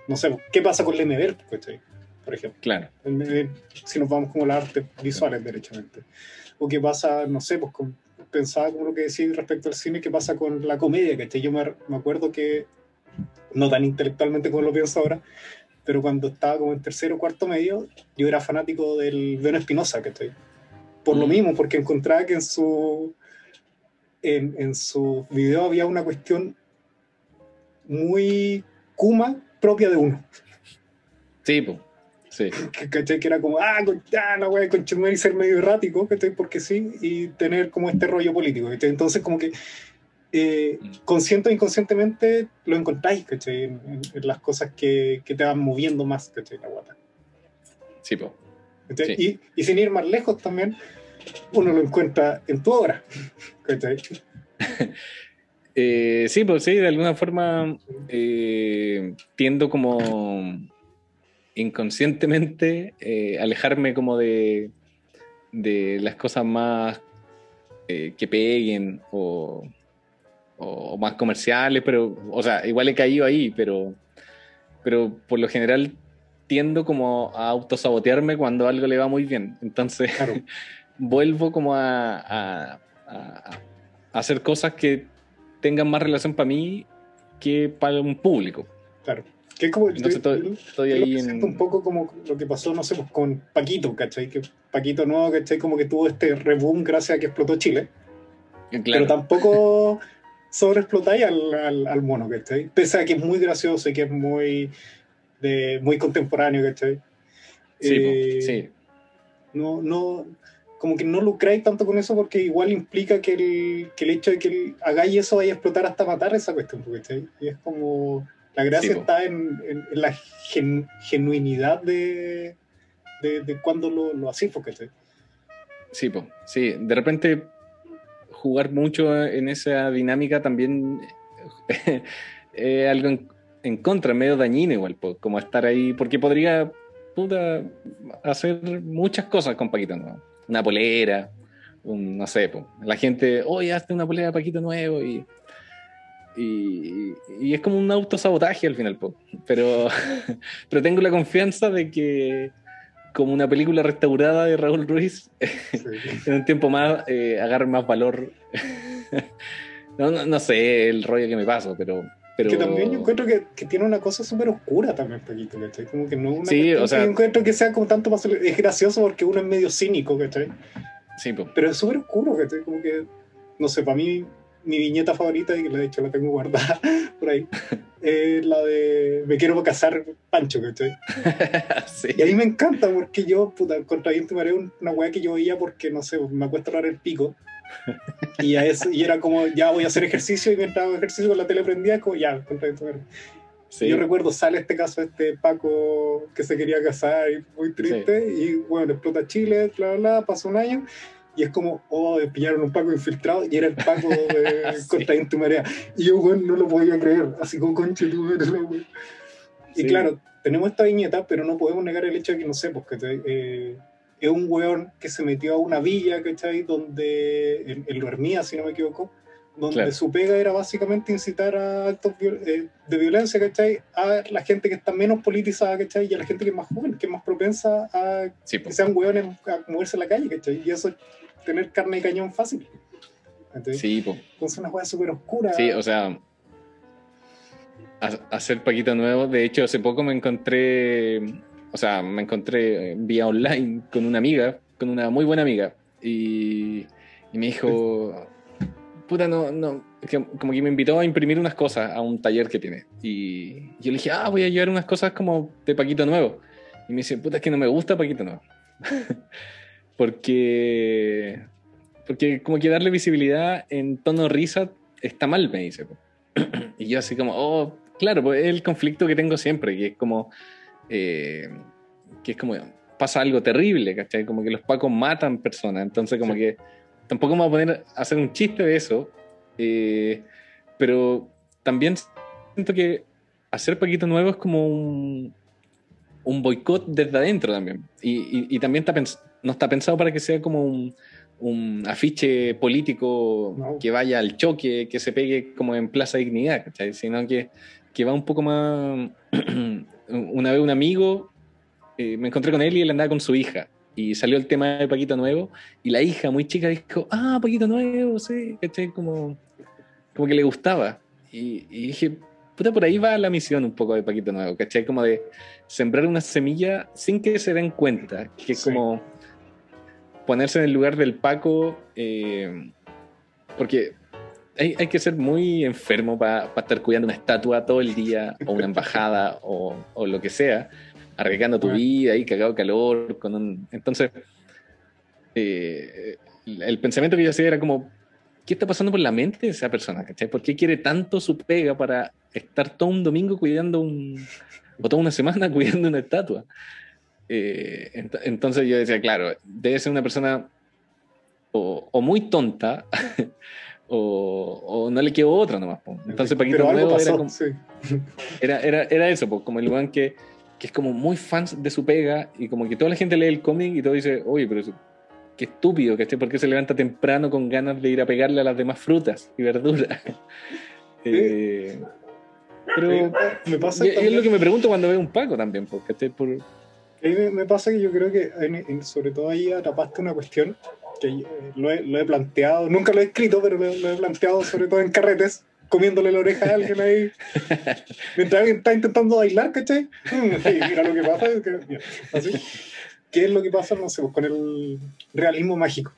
no sé, ¿qué pasa con Lemever, ¿cachai? Por ejemplo. Claro. Si nos vamos como las artes visuales derechamente. O qué pasa, no sé, pues con- pensaba como lo que decía respecto al cine, qué pasa con la comedia, ¿cachai? Yo me, me acuerdo que, no tan intelectualmente como lo pienso ahora, pero cuando estaba como en tercero o cuarto medio, yo era fanático del Beno Espinosa, ¿cachai? Por lo Mm. mismo, porque encontraba que en su en, en su video había una cuestión muy kuma propia de uno. Sí, po. Sí. que, ¿cachai? que era como, ah, con, ah la wea con y ser medio errático, ¿cachai? Porque sí, y tener como este rollo político, ¿cachai? Entonces, como que eh, Mm. consciente o inconscientemente lo encontráis, ¿cachai? En, en- en las cosas que, que te van moviendo más, ¿cachai? La guata. Sí, po. Y, y sin ir más lejos también, uno lo encuentra en tu obra. Eh, sí, pues sí, de alguna forma eh, tiendo como inconscientemente eh, alejarme como de, de las cosas más eh, que peguen o, o más comerciales, pero, o sea, igual he caído ahí, pero, pero por lo general tiendo como a autosabotearme cuando algo le va muy bien. Entonces Claro. vuelvo como a, a- a- hacer cosas que tengan más relación para mí que para un público. Claro. Que es como, Entonces estoy, estoy lo ahí en... un poco como lo que pasó, no sé, pues con Paquito, ¿cachai? Que Paquito Nuevo, ¿cachai? Como que tuvo este reboom gracias a que explotó Chile. Claro, Pero tampoco sobreexplotáis al, al, al mono, ¿cachai? Pese a que es muy gracioso y que es muy, de, muy contemporáneo, ¿cachai? sí, Eh, sí, No, no, como que no lucráis tanto con eso porque igual implica que el, que el hecho de que el- hagáis eso vaya a explotar hasta matar esa cuestión, ¿cachai? Y es como... La gracia Sí, está en, en- en la gen- genuinidad de, de, de cuando lo, lo hacís, ¿cachai? sí, po, sí. De repente jugar mucho en esa dinámica también es algo en, en contra, medio dañino igual, po, como estar ahí, porque podría puta, hacer muchas cosas con Paquito. Una polera, un, no sé, po. la gente, oye, hazte una polera de Paquito Nuevo y, y, y es como un autosabotaje al final, po. Pero, pero tengo la confianza de que como una película restaurada de Raúl Ruiz, Sí. en un tiempo más eh, agarre más valor. no, no, no sé el rollo que me paso, pero... pero... Que también yo encuentro que, que tiene una cosa súper oscura también, Paquito, ¿cachai? Como que no una Sí, o sea- que yo encuentro que sea como tanto más... Es gracioso porque uno es medio cínico, ¿cachai? Sí, po. Pero es súper oscuro, ¿cachai? Como que, no sé, para mí, mi viñeta favorita, y que de hecho la tengo guardada por ahí, es la de Me quiero casar, Pancho, ¿cachai? sí. Y ahí me encanta porque yo, puta, contra viento y marea, una weá que yo veía porque, no sé, me acuesto a el pico. Y, y era como, ya voy a hacer ejercicio y mientras hago ejercicio con la tele prendida, como ya. Sí. Yo recuerdo, sale este caso, este Paco que se quería casar y muy triste, y bueno, explota Chile, bla, bla, bla, pasa un año, y es como, oh, pillaron un Paco infiltrado, y era el Paco de Sí. contra viento y marea. Y yo, bueno, no lo podía creer, así como conche tú, eres la wea". Y Sí. claro, tenemos esta viñeta, pero no podemos negar el hecho de que, no sé, porque es un weón que se metió a una villa, ¿cachai? Donde, en, en Lo Hermía, si no me equivoco, donde Claro. su pega era básicamente incitar a actos eh, de violencia, ¿cachai? A la gente que está menos politizada, ¿cachai? Y a la gente que es más joven, que es más propensa a Sí, que sean weones a moverse en la calle, ¿cachai? Y eso es tener carne y cañón fácil. ¿cachai? Sí, po. Entonces una weá súper oscura. Sí, o sea, ha- hacer Paquito Nuevo. De hecho, hace poco me encontré, o sea, me encontré eh, vía online con una amiga, con una muy buena amiga, y, y me dijo, puta, no, no, que- como que me invitó a imprimir unas cosas a un taller que tiene. Y yo le dije, ah, voy a llevar unas cosas como de Paquito Nuevo. Y me dice, puta, es que no me gusta Paquito Nuevo. porque, porque como que darle visibilidad en tono risa está mal, me dice. Y yo así como, oh, claro, pues es el conflicto que tengo siempre, que es como, eh, que es como, pasa algo terrible, ¿cachai? Como que los pacos matan personas, entonces como Sí. que tampoco me voy a poner a hacer un chiste de eso, eh, pero también siento que hacer Paquito Nuevo es como un, un boicot desde adentro también. Y, y- y también está no está pensado para que sea como un, un afiche político No. que vaya al choque, que se pegue como en Plaza Dignidad, ¿cachai? Sino que, que va un poco más... Una vez un amigo, eh, me encontré con él y él andaba con su hija. Y salió el tema de Paquito Nuevo y la hija muy chica dijo, ah, Paquito Nuevo, sí, ¿cachai? Como, como que le gustaba. Y, y dije, puta, por ahí va la misión un poco de Paquito Nuevo, ¿cachai? Como de sembrar una semilla sin que se den cuenta, que es Sí. como ponerse en el lugar del Paco, eh, porque hay, hay que ser muy enfermo para estar cuidando una estatua todo el día, o una embajada, o, o lo que sea, arriesgando tu vida ahí, cagado calor, con un... Entonces, eh, el pensamiento que yo hacía era como, ¿qué está pasando por la mente de esa persona? ¿cachai? ¿Por qué quiere tanto su pega para estar todo un domingo cuidando un... o toda una semana cuidando una estatua? Eh, ent- entonces yo decía, claro, debe ser una persona o, o muy tonta o, o no le quedó otra nomás. po. Entonces Paquito Pero Nuevo pasó, era, como- sí. era, era, era eso, po, como el weón que, que es como muy fan de su pega y como que toda la gente lee el cómic y todo dice, oye, pero eso- qué estúpido, ¿cachai? ¿Por qué se levanta temprano con ganas de ir a pegarle a las demás frutas y verduras? Eh, pero me pasa y- es lo que me pregunto cuando veo un Paco también, po, ¿cachai? Por, me, me pasa que yo creo que en- en- sobre todo ahí atrapaste una cuestión que eh, lo, he, lo he planteado, nunca lo he escrito, pero lo, lo he planteado sobre todo en carretes, comiéndole la oreja a alguien ahí, mientras alguien está intentando bailar, ¿cachai? Mm, sí, mira lo que pasa, es que- ya, así. ¿Qué es lo que pasa, no sé, pues, con el realismo mágico?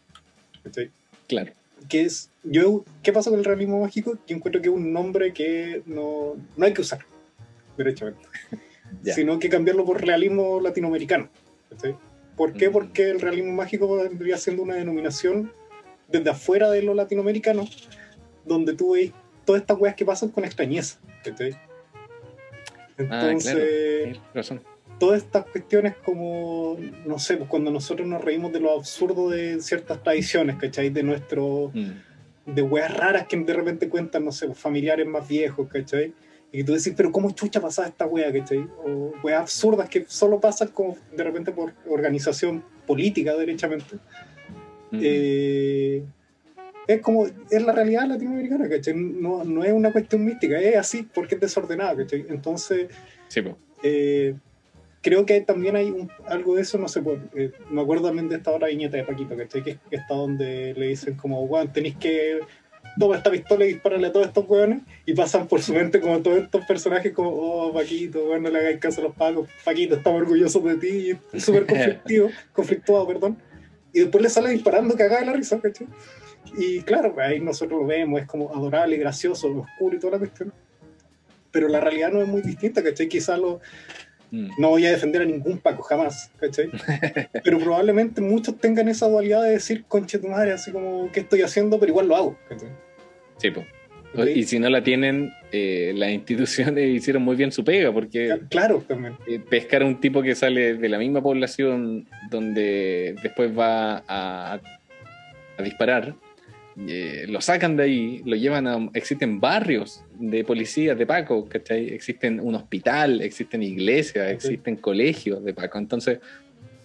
¿cachai? claro. que es yo qué pasa con el realismo mágico yo encuentro que es un nombre que no, no hay que usar derechamente sino que cambiarlo por realismo latinoamericano ¿cachai? ¿Por qué? Porque el realismo mágico vendría siendo una denominación desde afuera de lo latinoamericano donde tú veis todas estas weas que pasan con extrañeza. Ah, entonces claro. Todas estas cuestiones como, no sé, pues cuando nosotros nos reímos de lo absurdo de ciertas tradiciones, ¿cachai? De nuestro, Mm. de weas raras que de repente cuentan, no sé, pues, familiares más viejos, ¿cachai? Y tú decís, pero ¿cómo chucha pasaba esta wea, ¿cachai? O weas absurdas que solo pasan como de repente por organización política, derechamente. Ujú. Eh, es como, es la realidad latinoamericana, ¿cachai? No, no es una cuestión mística, es así porque es desordenada, ¿cachai? Entonces, Sí, po. eh, creo que también hay un- algo de eso, no sé, pues, eh, me acuerdo también de esta otra viñeta de Paquito, ¿cachai? Que que está donde le dicen como, weón, tenéis que toma esta pistola y dispararle a todos estos weones y pasan por su mente como todos estos personajes como, oh, Paquito, weón, no le hagáis caso a los pagos, Paquito, estamos orgullosos de ti, y es súper conflictivo, conflictuado, perdón. Y después le sale disparando cagada de la risa, ¿cachai? Y claro, pues, ahí nosotros lo vemos, es como adorable, gracioso, oscuro y toda la cuestión. Pero la realidad no es muy distinta, ¿cachai? Quizás lo, Mm. no voy a defender a ningún Paco, jamás, ¿cachai? Pero probablemente muchos tengan esa dualidad de decir, conche tu madre, así como, ¿qué estoy haciendo? Pero igual lo hago, ¿cachai? Sí. Ok. Y si no la tienen, eh, las instituciones hicieron muy bien su pega, porque Claro, también. eh, pescar a un tipo que sale de la misma población donde después va a, a disparar, eh, lo sacan de ahí, lo llevan a... Existen barrios de policías de Paco, ¿cachai? Existen un hospital, existen iglesias, existen colegios de Paco. Entonces,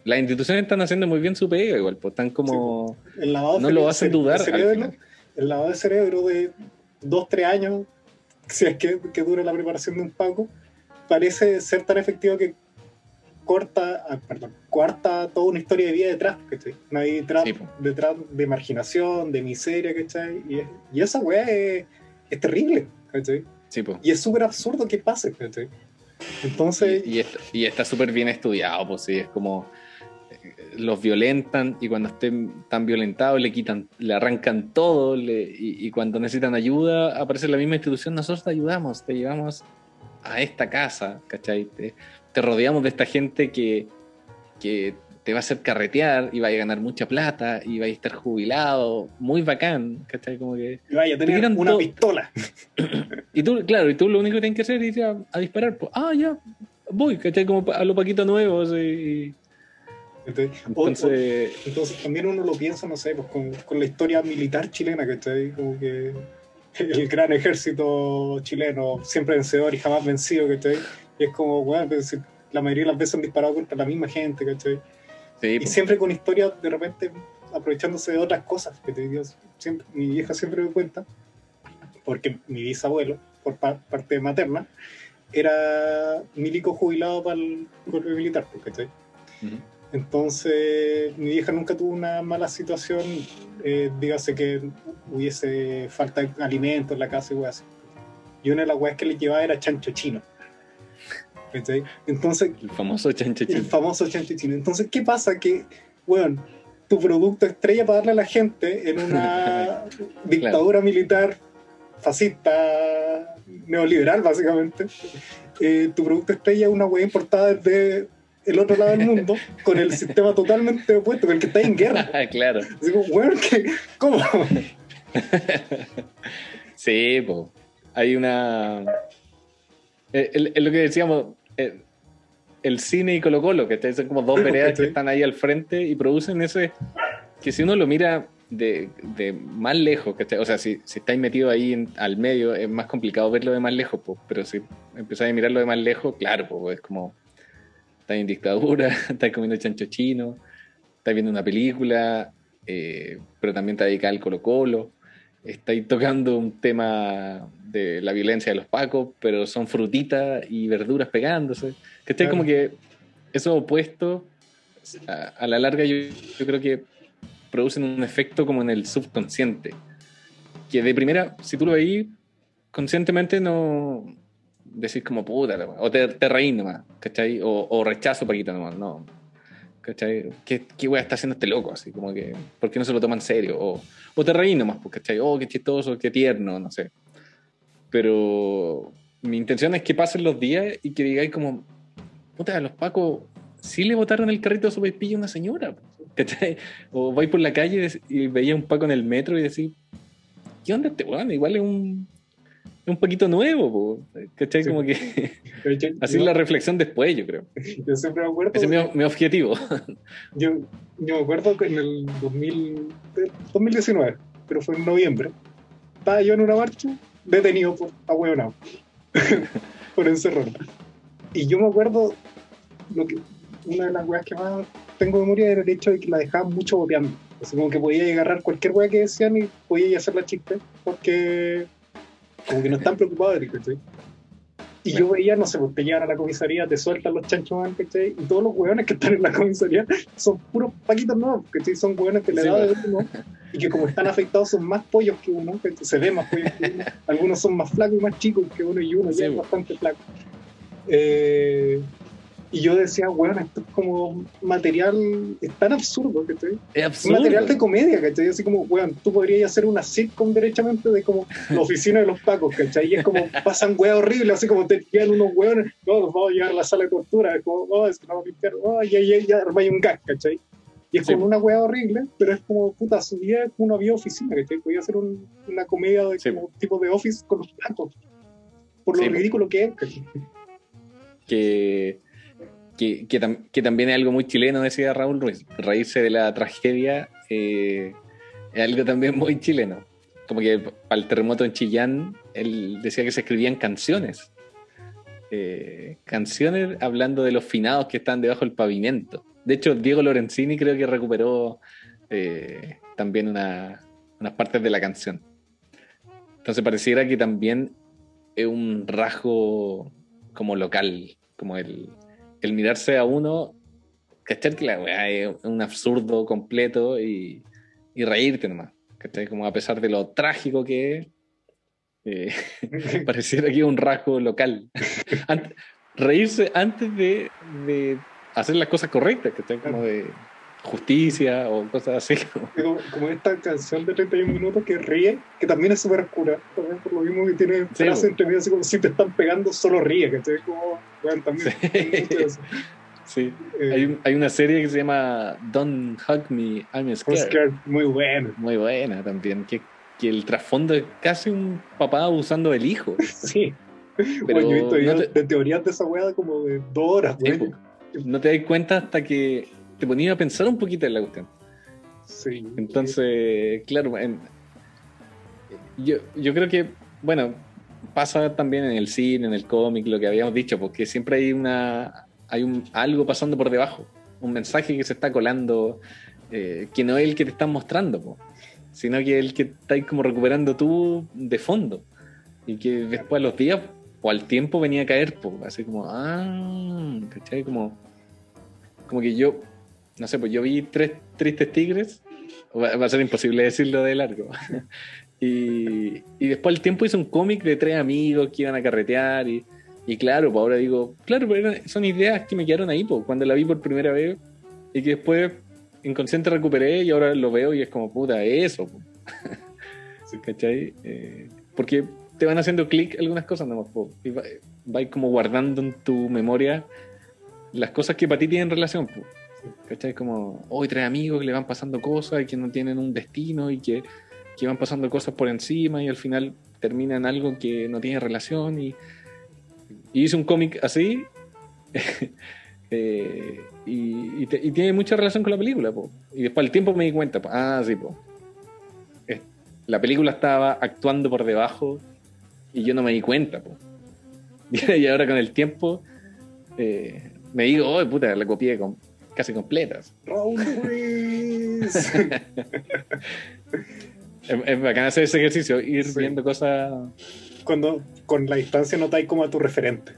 las instituciones están haciendo muy bien su pega, igual, pues están como... El lavado No lo hacen dudar cerebro, el lavado de cerebro de dos, tres años, si es que, que dura la preparación de un Paco, parece ser tan efectivo que corta, ah, perdón, cuarta toda una historia de vida detrás, ¿cachai? No hay detrás, Sí, detrás de marginación, de miseria, ¿cachai? Y, y esa weá es, es terrible, ¿cachai? Sí. Y es súper absurdo que pase, ¿cachai? Entonces, Y, y está- súper bien estudiado, pues sí, es como eh, los violentan y cuando estén tan violentados le quitan, le arrancan todo le- y, y cuando necesitan ayuda aparece la misma institución, nosotros te ayudamos, te llevamos a esta casa, ¿cachai? Te, te rodeamos de esta gente que, que te va a hacer carretear y va a ganar mucha plata y va a estar jubilado, muy bacán, ¿cachai? Como que... vaya a tener una pistola. Y tú, claro, y tú lo único que tienes que hacer es ir a, a disparar, pues, ah, ya, voy, ¿cachai? Como a lo Paquito Nuevo, así. ¿cachai? O- o- Entonces, Entonces también uno lo piensa, no sé, pues con, con la historia militar chilena, ¿cachai? Como que el gran ejército chileno, siempre vencedor y jamás vencido, ¿cachai? Y es como, bueno, pues, la mayoría de las veces han disparado contra la misma gente, ¿cachai? sí, Y pues, siempre con historias de repente aprovechándose de otras cosas, que te digo, siempre, mi vieja siempre me cuenta, porque mi bisabuelo, por pa- parte materna, era milico jubilado para el cuerpo militar, ¿cachai? ujú. Entonces, mi vieja nunca tuvo una mala situación, eh, dígase que hubiese falta de alimentos en la casa y weas así. Y una de las weas que le llevaba era chancho chino. ¿Cachai? Entonces, el famoso chancho el chino. famoso chancho chino. Entonces, ¿qué pasa? Que, weón, tu producto estrella para darle a la gente en una dictadura militar fascista, neoliberal, básicamente, eh, tu producto estrella es una wea importada desde el otro lado del mundo con el sistema totalmente opuesto, con el que está en guerra. claro. Como, weón, ¿qué? ¿cómo? Sí, pues. Hay una. eh, el- Es lo que decíamos. Eh, el cine y Colo Colo, que son como dos Sí, pues, veredas que están ahí al frente y producen ese. Que si uno lo mira de, de más lejos, ¿cachai? o sea, si, si estáis metido ahí en- al medio, es más complicado verlo de más lejos, pues, pero si empezáis a mirarlo de más lejos, claro, pues es como. Estáis en dictadura, estáis comiendo chancho chino, estáis viendo una película, eh, pero también está dedicada al Colo Colo estáis tocando un tema de la violencia de los pacos, pero son frutitas y verduras pegándose. Que estáis Claro. como que esos opuestos, a, a la larga yo, yo creo que producen un efecto como en el subconsciente. Que de primera, si tú lo veís, conscientemente no decís como puta, la wea", o te, te reís nomás, ¿cachai? O, o rechazo Paquita nomás, no. ¿Cachai? ¿Qué, qué wea está haciendo este loco? Así como que, ¿por qué no se lo toma en serio? O, o te reí nomás, pues, ¿cachai? Oh, qué chistoso, qué tierno, no sé. Pero mi intención es que pasen los días y que digáis como, puta, a los pacos sí le botaron el carrito de su a una señora, ¿cachai? O vais por la calle y veía un paco en el metro y decís, ¿qué onda este weón? Igual es un, un paquito nuevo, po", ¿cachai? Sí. Como que Yo, así es la reflexión después, yo creo. yo siempre me acuerdo. Ese es mi, mi objetivo. Yo, yo me acuerdo que en el 2000, eh, 2019, pero fue en noviembre, estaba yo en una marcha detenido por ahueonado. por encerrarlo. Y yo me acuerdo, lo que, una de las weas que más tengo memoria era el hecho de que la dejaban mucho boteando. Así como que podía agarrar cualquier wea que decían y podía hacer la chiste, porque como que no están preocupados de ¿cachai? Y yo veía, no sé, pues te llevan a la comisaría, te sueltan los chanchos ¿cachai? Y todos los hueones que están en la comisaría son puros paquitos nuevos, ¿cachai? Son hueones que le Sí, da de uno y que como están afectados son más pollos que uno, ¿cachai? se ve más pollos que uno. Algunos son más flacos y más chicos que uno y uno Sí, ya es bastante flaco. Eh, y yo decía, weón, esto es como material, es tan absurdo, ¿cachai? Es Es absurdo. material de comedia, ¿cachai? Así como, weón, tú podrías hacer una sitcom derechamente de como la oficina de los pacos, ¿cachai? Y es como, pasan weas horribles, así como te llevan unos weones, no, los vamos a llevar a la sala de tortura, es como, oh, es que vamos a limpiar, oh, y ahí ya armáis un gas, ¿cachai? Y es Sí. como una wea horrible, pero es como, puta, su como una vida oficina, ¿cachai? Podía hacer un- una comedia de Sí. como tipo de office con los pacos, por lo Sí. ridículo que es, ¿cachai? que, que, que tam- que también es algo muy chileno, decía Raúl Ruiz. Reírse de la tragedia eh, es algo también muy chileno. Como que para el terremoto en Chillán, él decía que se escribían canciones. Eh, canciones hablando de los finados que están debajo del pavimento. De hecho, Diego Lorenzini creo que recuperó eh, también una- unas partes de la canción. Entonces pareciera que también es un rasgo como local, como el, el mirarse a uno, cachar que la weá es un absurdo completo y, y reírte nomás, ¿cachai? Como a pesar de lo trágico que es, eh, pareciera que es un rasgo local. Ant- reírse antes de, de hacer las cosas correctas, ¿cachai? Como de justicia o cosas así. como- como, esta canción de 31 minutos que ríe, que también es súper oscura, también por lo mismo que tiene Sí, frases entre medio, así como si te están pegando, solo ríe, que te como, bueno, también. Sí. eso. Sí. Eh, Hay, un- hay una serie que se llama Don't Hug Me, I'm Scared. Oscar, muy bueno. Muy buena también. Que, que el trasfondo es casi un papá abusando del hijo. Sí. Pero Bueno, yo he visto no te- de teorías de esa weá como de dos horas, güey. No te das cuenta hasta que te ponías a pensar un poquito en la cuestión. Sí. Entonces, claro, en- yo, yo creo que, bueno, pasa también en el cine, en el cómic, lo que habíamos dicho, porque siempre hay una hay un, algo pasando por debajo, un mensaje que se está colando, eh, que no es el que te están mostrando, po, sino que es el que estás como recuperando tú de fondo, y que después a los días o al tiempo venía a caer, po, así como, ah, ¿cachai? Como, como que yo, no sé, pues yo vi tres tristes tigres, va, a ser imposible decirlo de largo. y, y después al tiempo hice un cómic de tres amigos que iban a carretear y, y claro, pues ahora digo, claro, pero son ideas que me quedaron ahí, pues, cuando la vi por primera vez y que después inconsciente recuperé y ahora lo veo y es como, puta, eso. po. ¿Cachai? Eh, porque te van haciendo clic algunas cosas nomás, po, y va, va como guardando en tu memoria las cosas que para ti tienen relación. po. ¿Cachai? Como, hoy tres amigos que le van pasando cosas y que no tienen un destino y que, que van pasando cosas por encima y al final terminan algo que no tiene relación. Y, hice un cómic así eh, y, tiene mucha relación con la película. Y después al tiempo me di cuenta, ah, sí, po. La película estaba actuando por debajo y yo no me di cuenta. po. Y ahora con el tiempo eh, me digo, oh, puta, la copié con, casi completas. Raúl Ruiz. Es, es bacán hacer ese ejercicio, ir Sí. viendo cosas. Cuando con la distancia notáis como a tu referente.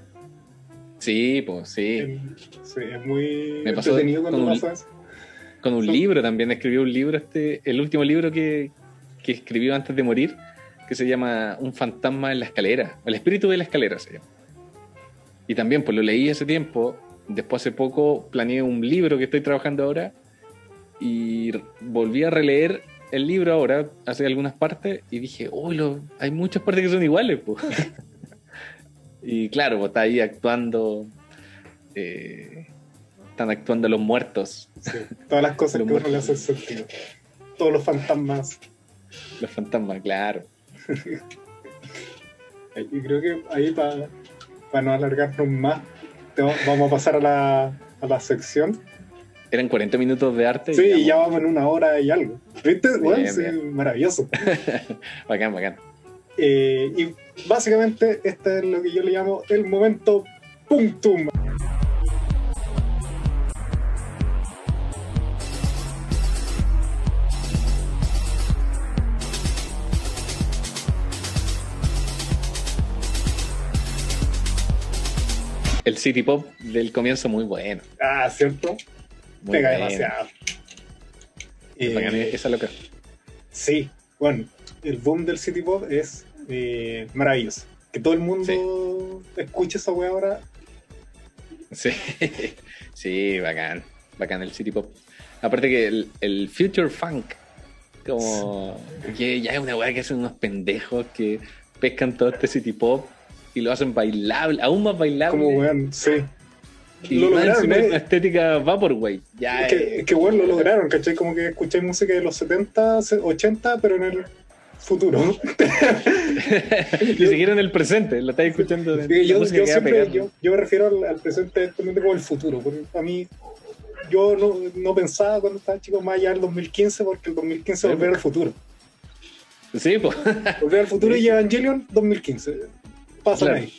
Sí, pues sí. En- Sí, es muy Me pasó entretenido cuando con un- pasa eso. Con un libro también escribió un libro, este, el último libro que, que escribió antes de morir, que se llama Un fantasma en la escalera, El espíritu de la escalera se llama. Y también, pues lo leí hace tiempo, después hace poco planeé un libro que estoy trabajando ahora y volví a releer el libro ahora, hace algunas partes, y dije, uy, hay muchas partes que son iguales, pues. y claro, pues está ahí actuando, eh, están actuando los muertos, Sí, Todas las cosas Los que uno le hacen sentido. Todos los fantasmas. los fantasmas, claro. Y creo que ahí para no alargarnos más, vamos a pasar a la, a la sección. Eran 40 minutos de arte. Sí, y ya vamos en una hora y algo. ¿Viste? Bueno, Bien, sí, maravilloso. Bacán, bacán. Eh, y básicamente este es lo que yo le llamo el momento punctum. El City Pop del comienzo muy bueno. Ah, ¿cierto? Muy Pega bueno. demasiado. Eh, esa loca. Sí, bueno, el boom del City Pop es eh, maravilloso. Que todo el mundo escuche esa wea ahora. Sí, sí, bacán. Bacán el City Pop. Aparte que el, el Future Funk, como que ya es una weá que hacen unos pendejos que pescan todo este City Pop y lo hacen bailable, aún más bailable. Como weón, sí. y lo lograron, ¿eh? una estética Vaporwave. Ya, Es que, eh, que bueno, lo lograron, ¿cachai? Como que escucháis música de los 70, 80, pero en el futuro. Ni siquiera en el presente, lo estáis escuchando. Sí, la yo, yo siempre yo, yo me refiero al, al presente como el futuro, porque a mí yo no, no pensaba cuando estaba chico más allá del 2015, porque el 2015 Sí, volver al futuro. Sí, pues. Volver al futuro y Evangelion 2015. Pasan Claro. ahí.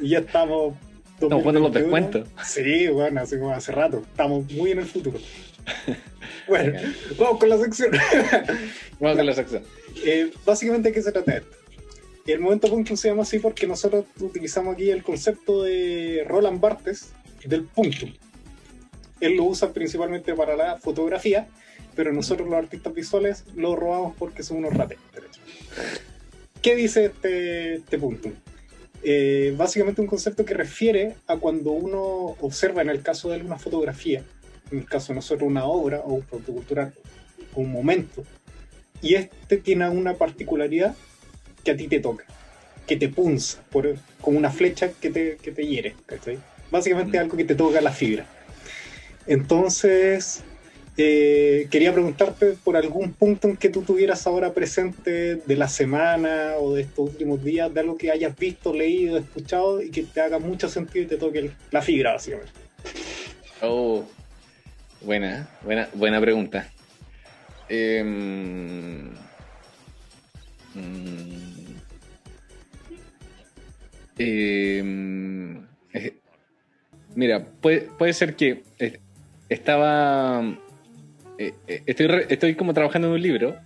Y ya estamos. Estamos jugando los 2021. descuentos. Sí, bueno, así como hace rato. Estamos muy en el futuro. Bueno, vamos con la sección. Vamos con la sección. Eh, básicamente, ¿de qué se trata esto? El momento punto se llama así porque nosotros utilizamos aquí el concepto de Roland Barthes del punto. Él lo usa principalmente para la fotografía, pero nosotros los artistas visuales lo robamos porque somos unos rateros. ¿Qué dice este, este punto? Eh, básicamente un concepto que refiere a cuando uno observa en el caso de alguna fotografía, en el caso de nosotros una obra o un producto cultural, un momento, y este tiene una particularidad que a ti te toca, que te punza, por, como una flecha que te, que te hiere. ¿cachai? Básicamente Mm. algo que te toca la fibra. Entonces, eh, quería preguntarte por algún punto en que tú tuvieras ahora presente de la semana o de estos últimos días, de algo que hayas visto, leído, escuchado y que te haga mucho sentido y te toque la fibra, básicamente. Oh, buena, buena, buena pregunta. Em, mm, em, eh, mira, puede, puede ser que eh, estaba. Eh, eh, estoy, como trabajando en un libro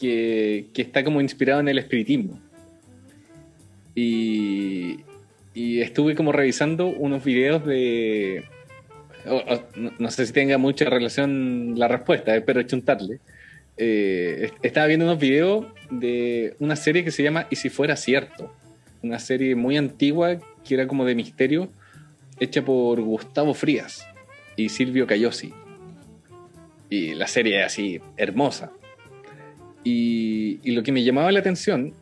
que, está como inspirado en el espiritismo. Y, estuve como revisando unos videos de, o- o- no, sé si tenga mucha relación la respuesta, espero chuntarle. Eh, est- estaba viendo unos videos de una serie que se llama Y si fuera cierto, una serie muy antigua que era como de misterio, hecha por Gustavo Frías y Silvio Cayosi. Y la serie es así, hermosa. Y, y lo que me llamaba la atención,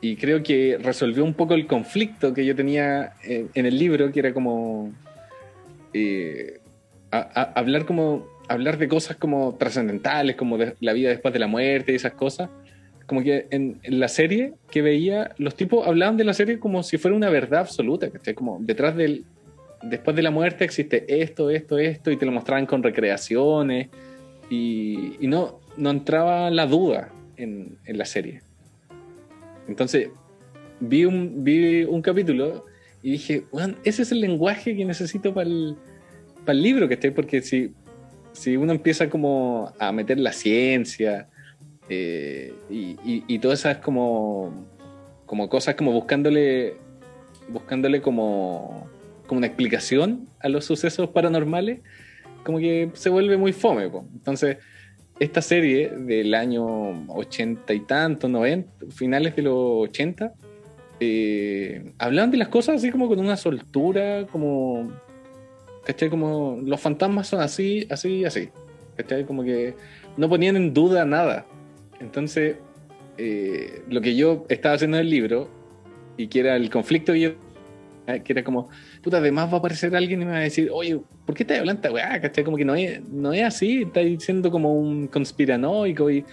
y creo que resolvió un poco el conflicto que yo tenía en, en el libro, que era como eh, a- a- hablar como hablar de cosas como trascendentales, como de la vida después de la muerte y esas cosas. Como que en, en la serie que veía, los tipos hablaban de la serie como si fuera una verdad absoluta, ¿cachai? Como detrás del, después de la muerte existe esto, esto, esto, y te lo mostraban con recreaciones, y, no, no entraba la duda en, en la serie. Entonces, vi un, vi un capítulo y dije, "Weón, ese es el lenguaje que necesito para el, para el libro que esté, porque si, si uno empieza como a meter la ciencia eh, y, y, y todas esas como, como cosas como buscándole, buscándole como, como una explicación a los sucesos paranormales, como que se vuelve muy fome. Entonces, esta serie del año 80 y tanto, 90, finales de los 80, eh, hablaban de las cosas así como con una soltura, como, ¿cachai? Como los fantasmas son así, así, así, ¿cachai? Como que no ponían en duda nada. Entonces, eh, lo que yo estaba haciendo en el libro, y que era el conflicto, que yo- eh, que era como, puta, además va a aparecer alguien y me va a decir, oye, ¿por qué estás hablando esta weá? ¿Cachai? Como que no es, no es así, está diciendo como un conspiranoico y,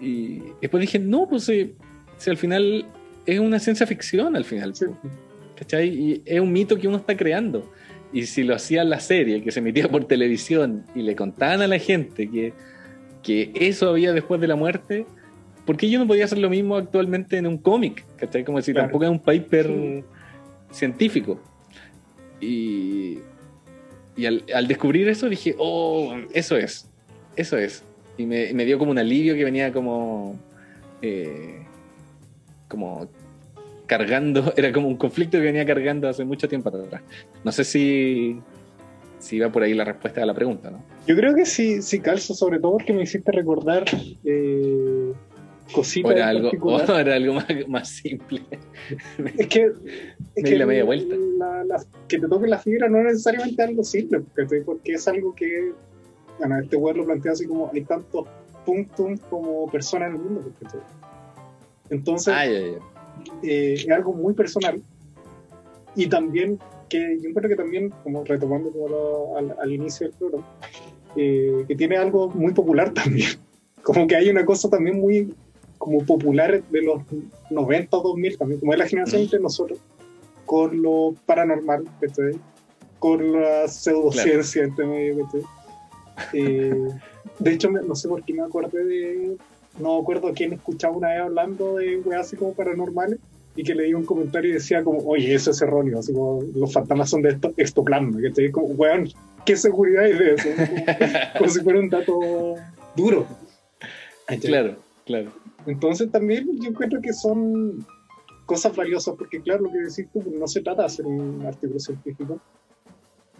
y después dije, no, pues si, si al final es una ciencia ficción al final, Sí. ¿cachai? Y es un mito que uno está creando. Y si lo hacía la serie, que se emitía por televisión, y le contaban a la gente que, que eso había después de la muerte, ¿por qué yo no podía hacer lo mismo actualmente en un cómic? ¿Cachai? Como si Claro. tampoco es un paper científico. Y, y al, descubrir eso dije, oh, eso es, eso es. Y me, me dio como un alivio que venía como, eh, como cargando, era como un conflicto que venía cargando hace mucho tiempo atrás. No sé si, si va por ahí la respuesta a la pregunta, ¿no? Yo creo que sí, sí calzo, sobre todo porque me hiciste recordar eh, O cositas. era algo, o era algo más, más simple. Es que. Es di la media vuelta. la- la- que te toque la fibra no es necesariamente algo simple, porque, porque es algo que. Bueno, este weón lo plantea así como: hay tantos puntos como personas en el mundo. Entonces, Ah, eh, es algo muy personal. Y también, que yo creo que también, como retomando como lo- al, al inicio del programa, eh, que tiene algo muy popular también. Como que hay una cosa también muy como popular de los 90 o 2000 también, como es la generación de nosotros, con lo paranormal, ¿cachai? con la pseudociencia entre medio. ¿cachai? Eh, de hecho, no sé por qué me acordé de. No acuerdo quién escuchaba una vez hablando de weas así como paranormales y que leía un comentario y decía como, oye, eso es erróneo, así como los fantasmas son de esto, extoplasma, que como, weón, ¿qué seguridad hay de eso? Como, como si fuera un dato duro. Claro, claro. Entonces también yo encuentro que son cosas valiosas, porque claro, lo que decís tú, no se trata de hacer un artículo científico,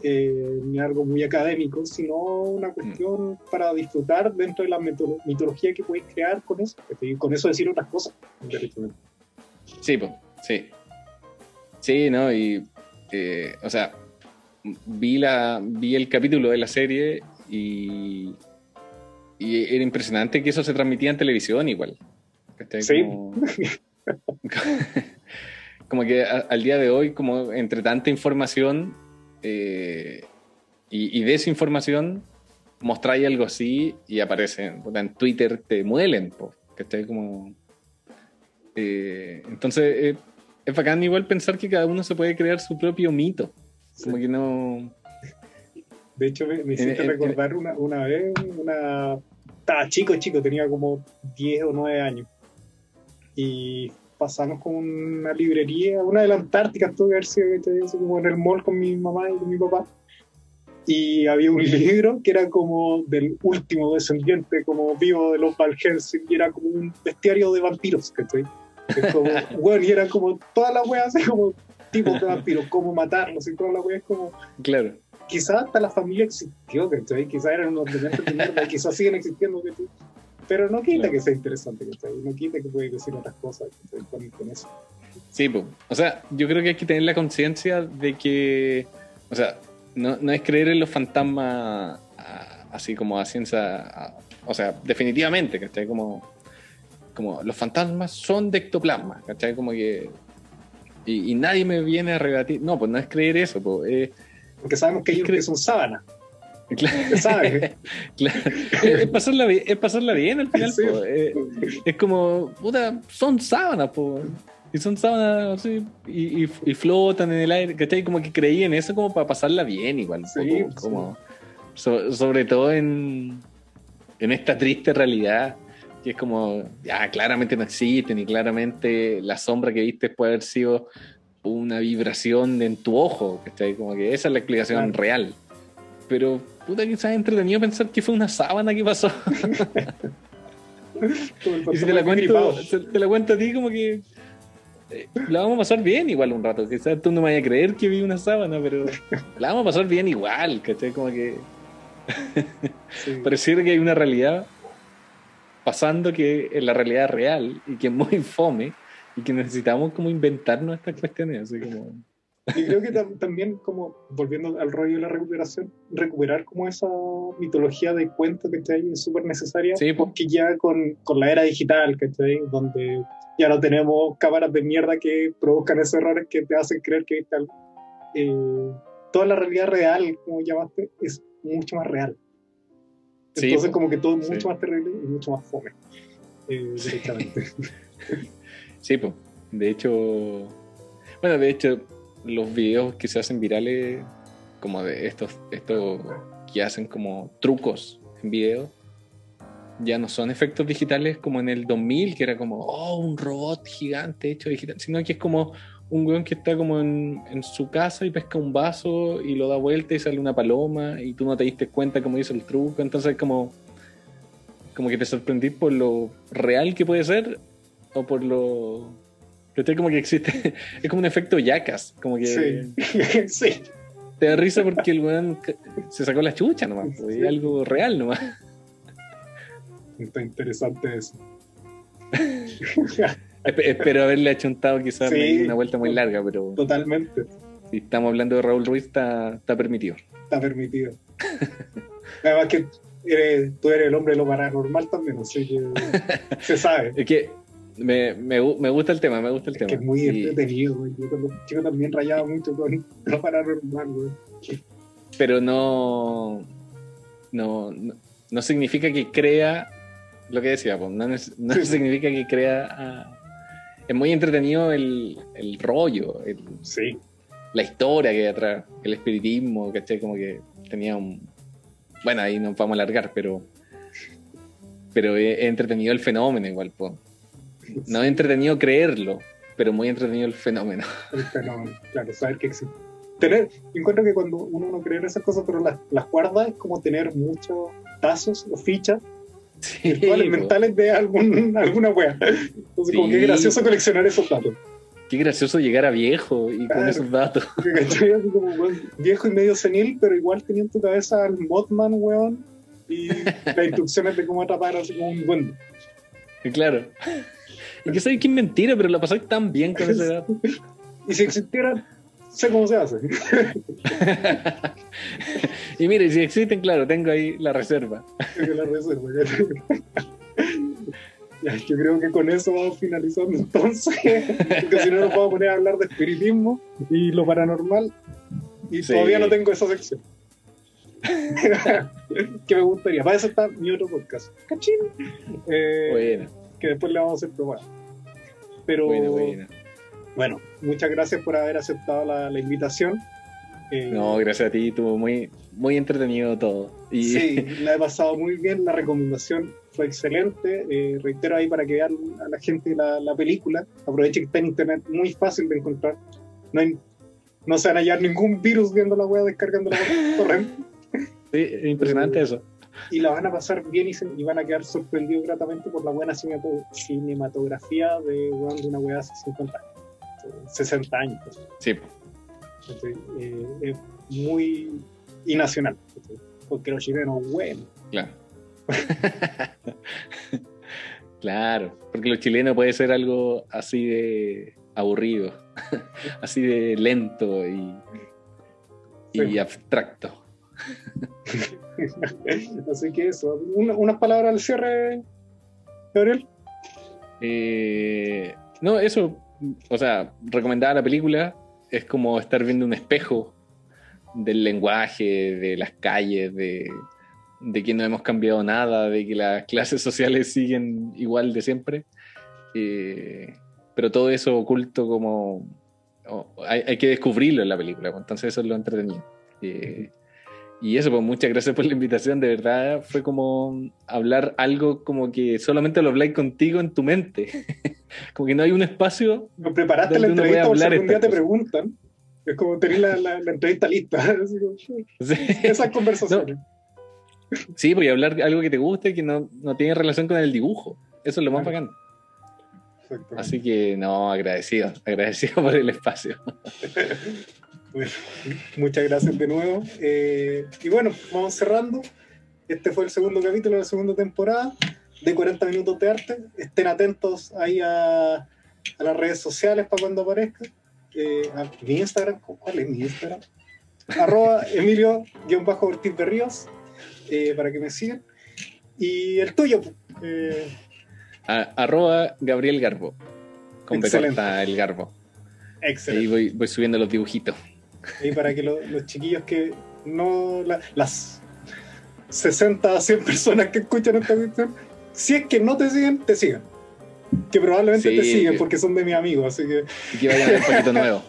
eh, ni algo muy académico, sino una cuestión para disfrutar dentro de la mito- mitología que puedes crear con eso, y con eso decir otras cosas. Sí, pues, sí. Sí, ¿no? Y, eh, o sea, vi, la, vi el capítulo de la serie y era impresionante que eso se transmitía en televisión igual. ¿Cachai? Sí. Como, como que a- al día de hoy, como entre tanta información eh, y, y desinformación, mostráis algo así y aparecen, en Twitter te muelen, ¿cachai? Como... Eh, entonces, eh, es bacán igual pensar que cada uno se puede crear su propio mito. Como que no. De hecho, me, me hiciste En- en- recordar una, una vez, una... Estaba chico, chico, tenía como 10 o 9 años. Y pasamos con una librería, una de la Antártica, tuve que haber sido como en el mall con mi mamá y con mi papá. Y había un libro que era como del último descendiente, como vivo de los Valhelsin, y era como un bestiario de vampiros, ¿cachai? Es como, bueno, y era como todas las weas, así como tipos de vampiros, cómo matarlos y todas las weas, como Claro. quizás hasta la familia existió, ¿cachai? Quizás eran unos dementes de mierda quizás siguen existiendo, ¿cachai? Pero no quita Claro. que sea interesante, ¿cachai? No quita que puedes decir otras cosas. Con, con eso. Sí, po. o sea, yo creo que hay que tener la conciencia de que, o sea, no, no es creer en los fantasmas ah, así como a ciencia, o sea, definitivamente, ¿cachai? Como, como los fantasmas son de ectoplasma, ¿cachai? Como que... Y, y nadie me viene a rebatir. No, pues no es creer eso, pues. eh, Porque sabemos que ellos que son sábanas, claro. Es, es pasarla bien, es pasarla bien al final. Sí. Eh, es como, puta, son sábanas, po. Y son sábanas así, y, y- y flotan en el aire, ¿cachai? Como que creí en eso como para pasarla bien igual. Sí, como, so- sobre todo en, en esta triste realidad, que es como, ya, claramente no existen y claramente la sombra que viste puede haber sido una vibración en tu ojo, ¿cachai? Como que esa es la explicación Claro. real. Pero, puta, quizás es entretenido pensar que fue una sábana que pasó. Y si te la cuento, te la cuento a ti como que eh, la vamos a pasar bien igual un rato. Quizás tú no me vayas a creer que vi una sábana, pero la vamos a pasar bien igual, ¿cachai? Como que Sí. pareciera que hay una realidad pasando que es la realidad real y que es muy fome y que necesitamos como inventarnos estas cuestiones, así como... Yo creo que tam- también, como volviendo al rollo de la recuperación, recuperar como esa mitología de cuento que está ahí es súper necesaria, Sí, po. porque ya con, con la era digital, que donde ya no tenemos cámaras de mierda que provocan esos errores que te hacen creer que viste algo. eh, toda la realidad real, como llamaste, es mucho más real. Sí, Entonces, po. como que todo es Sí. mucho más terrible y mucho más fome. eh, directamente. Sí, pues. De hecho, bueno, de hecho, los videos que se hacen virales, como de estos, estos que hacen como trucos en video, ya no son efectos digitales como en el 2000, que era como, oh, un robot gigante hecho digital, sino que es como un weón que está como en, en su casa y pesca un vaso y lo da vuelta y sale una paloma y tú no te diste cuenta cómo hizo el truco, entonces como, como que te sorprendí por lo real que puede ser o por lo... Que como que existe, es como un efecto yacas, como que Sí. sí. te da risa porque el weón se sacó la chucha nomás, pues, Sí. es algo real nomás. Está interesante eso. Espe- Espero haberle achuntado quizás Sí. una vuelta muy larga, pero Totalmente. si estamos hablando de Raúl Ruiz, está, está permitido. Está permitido. Además que eres- tú eres el hombre de lo paranormal también, así que se sabe. Es que me, me, me gusta el tema, me gusta el Es tema. que es muy entretenido, güey. Yo cuando chico también rayaba mucho con lo paranormal, güey. pero no, no, no, no significa que crea lo que decía, pues, no, no Sí, sí. significa que crea. ah, es muy entretenido el, el rollo, el- Sí. la historia que hay atrás, el espiritismo, ¿cachai? Como que tenía un. Bueno, ahí nos vamos a alargar, pero. Pero es entretenido el fenómeno igual, pues. No es entretenido creerlo, pero muy entretenido el fenómeno. El fenómeno, claro, saber que existe. Tener, encuentro que cuando uno no cree en esas cosas, pero las, las guarda, es como tener muchos tazos o fichas Sí, virtuales po. mentales de algún, alguna wea. Entonces, como que es gracioso coleccionar esos datos. Qué gracioso llegar a viejo y con esos datos. Como, weón, viejo y medio senil, pero igual tenía en tu cabeza al Mothman, weón, y las instrucciones de cómo atrapar así como un duende. Claro. Y que sabes que es mentira, pero la pasáis tan bien con esa edad. Y si existiera, sé cómo se hace. y mire, si existen, claro, tengo ahí la reserva. Que la reserva. Ya, yo creo que con eso vamos finalizando entonces, porque si no nos vamos a poner a hablar de espiritismo y lo paranormal, y Sí. todavía no tengo esa sección. que me gustaría. Para eso está mi otro podcast. Cachín. Eh, Bueno, que después le vamos a hacer probar. Pero bueno, muchas gracias por haber aceptado la, la invitación. Eh, No, gracias a ti, estuvo muy, muy entretenido todo. Y Sí, la he pasado muy bien, la recomendación fue excelente. Eh, reitero ahí para que vean a la gente la, la película. Aproveche que está en internet, muy fácil de encontrar. No, hay- no se van a hallar ningún virus viendo la web descargándola por torrent. sí, es impresionante eso. Y la van a pasar bien y, se- y van a quedar sorprendidos gratamente por la buena cinematografía de, una web hace 50 años, 60 años. Sí, ¿cachai? Eh, es muy y nacional, ¿cachai? porque los chilenos, bueno, claro. claro, porque lo chileno puede ser algo así de aburrido, así de lento y, y Sí. abstracto. Así que eso, una- unas palabras al cierre, Gabriel. Eh, no, eso, o sea, recomendada la película es como estar viendo un espejo del lenguaje, de las calles, de, de que no hemos cambiado nada, de que las clases sociales siguen igual de siempre. Eh, pero todo eso oculto como... hay que descubrirlo en la película, pues, entonces eso es lo entretenido. Eh, y eso, pues muchas gracias por la invitación, de verdad fue como hablar algo como que solamente lo habláis contigo en tu mente. como que no hay un espacio. ¿No preparaste la ¿Dónde uno puede entrevista por si hablar algún día te cosas? preguntan? Es como tener la, la- la entrevista lista. así como, Sí, Esas conversaciones. sí porque hablar algo que te guste que no, no tiene relación con el dibujo. Eso es lo más bacán. Así que no, agradecido, agradecido por el espacio. Bueno, muchas gracias de nuevo. Eh, y bueno, vamos cerrando. Este fue el segundo capítulo de la segunda temporada de 40 minutos de arte. Estén atentos ahí a, a las redes sociales para cuando aparezca. Eh, a mi Instagram, ¿cuál es mi Instagram? Arroba Emilio-Ortiz de Ríos, eh, para que me sigan. Y el tuyo, eh, A- arroba Gabriel Garbo. Con el Garbo. Ahí excelente. voy, voy subiendo los dibujitos. Y para que los chiquillos que no. La, las 60 100 personas que escuchan esta cuestión, si es que no te siguen, te sigan. Que probablemente te siguen porque son de mis amigos, así que. Y que vayan a ver Paquito Nuevo.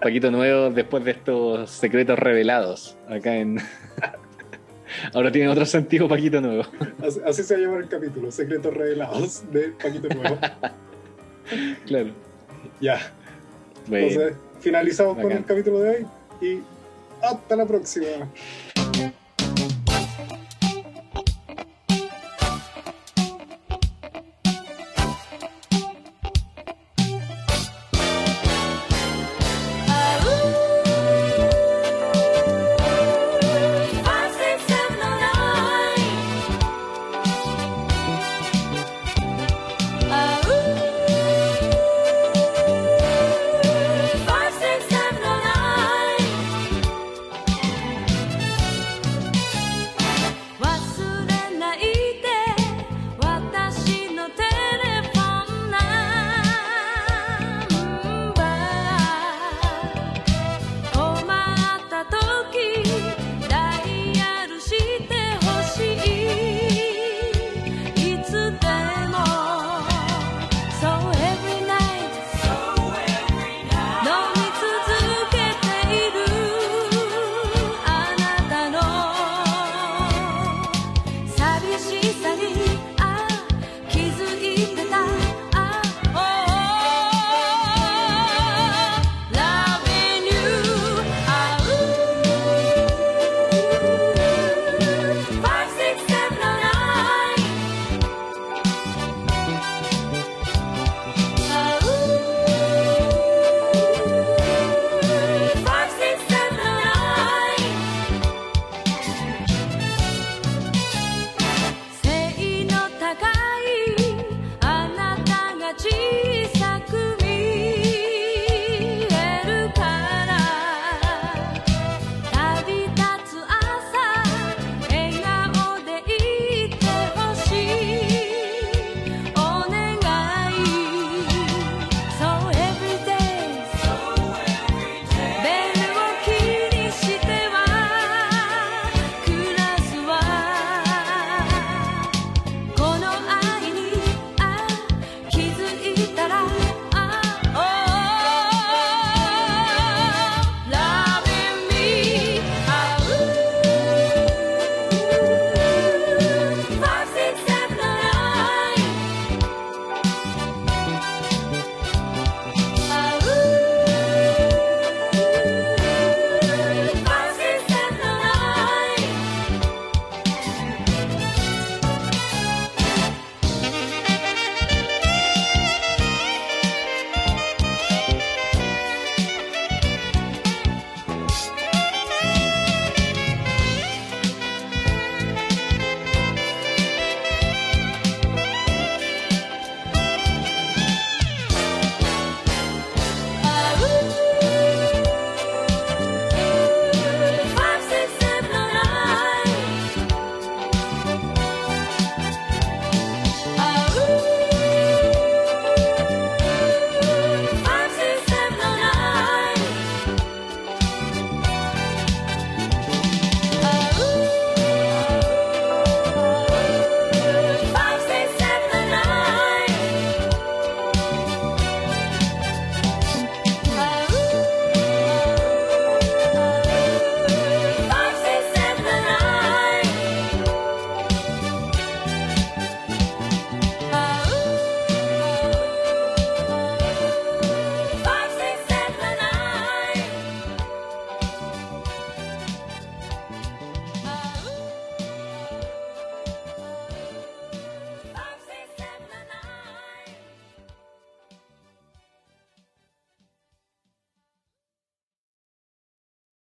Paquito Nuevo después de estos secretos revelados acá en. Ahora tiene otro sentido Paquito Nuevo. Así, se va a llamar el capítulo, Secretos Revelados de Paquito Nuevo. claro. Ya. Bueno. Entonces, Finalizamos con el capítulo de hoy y hasta la próxima.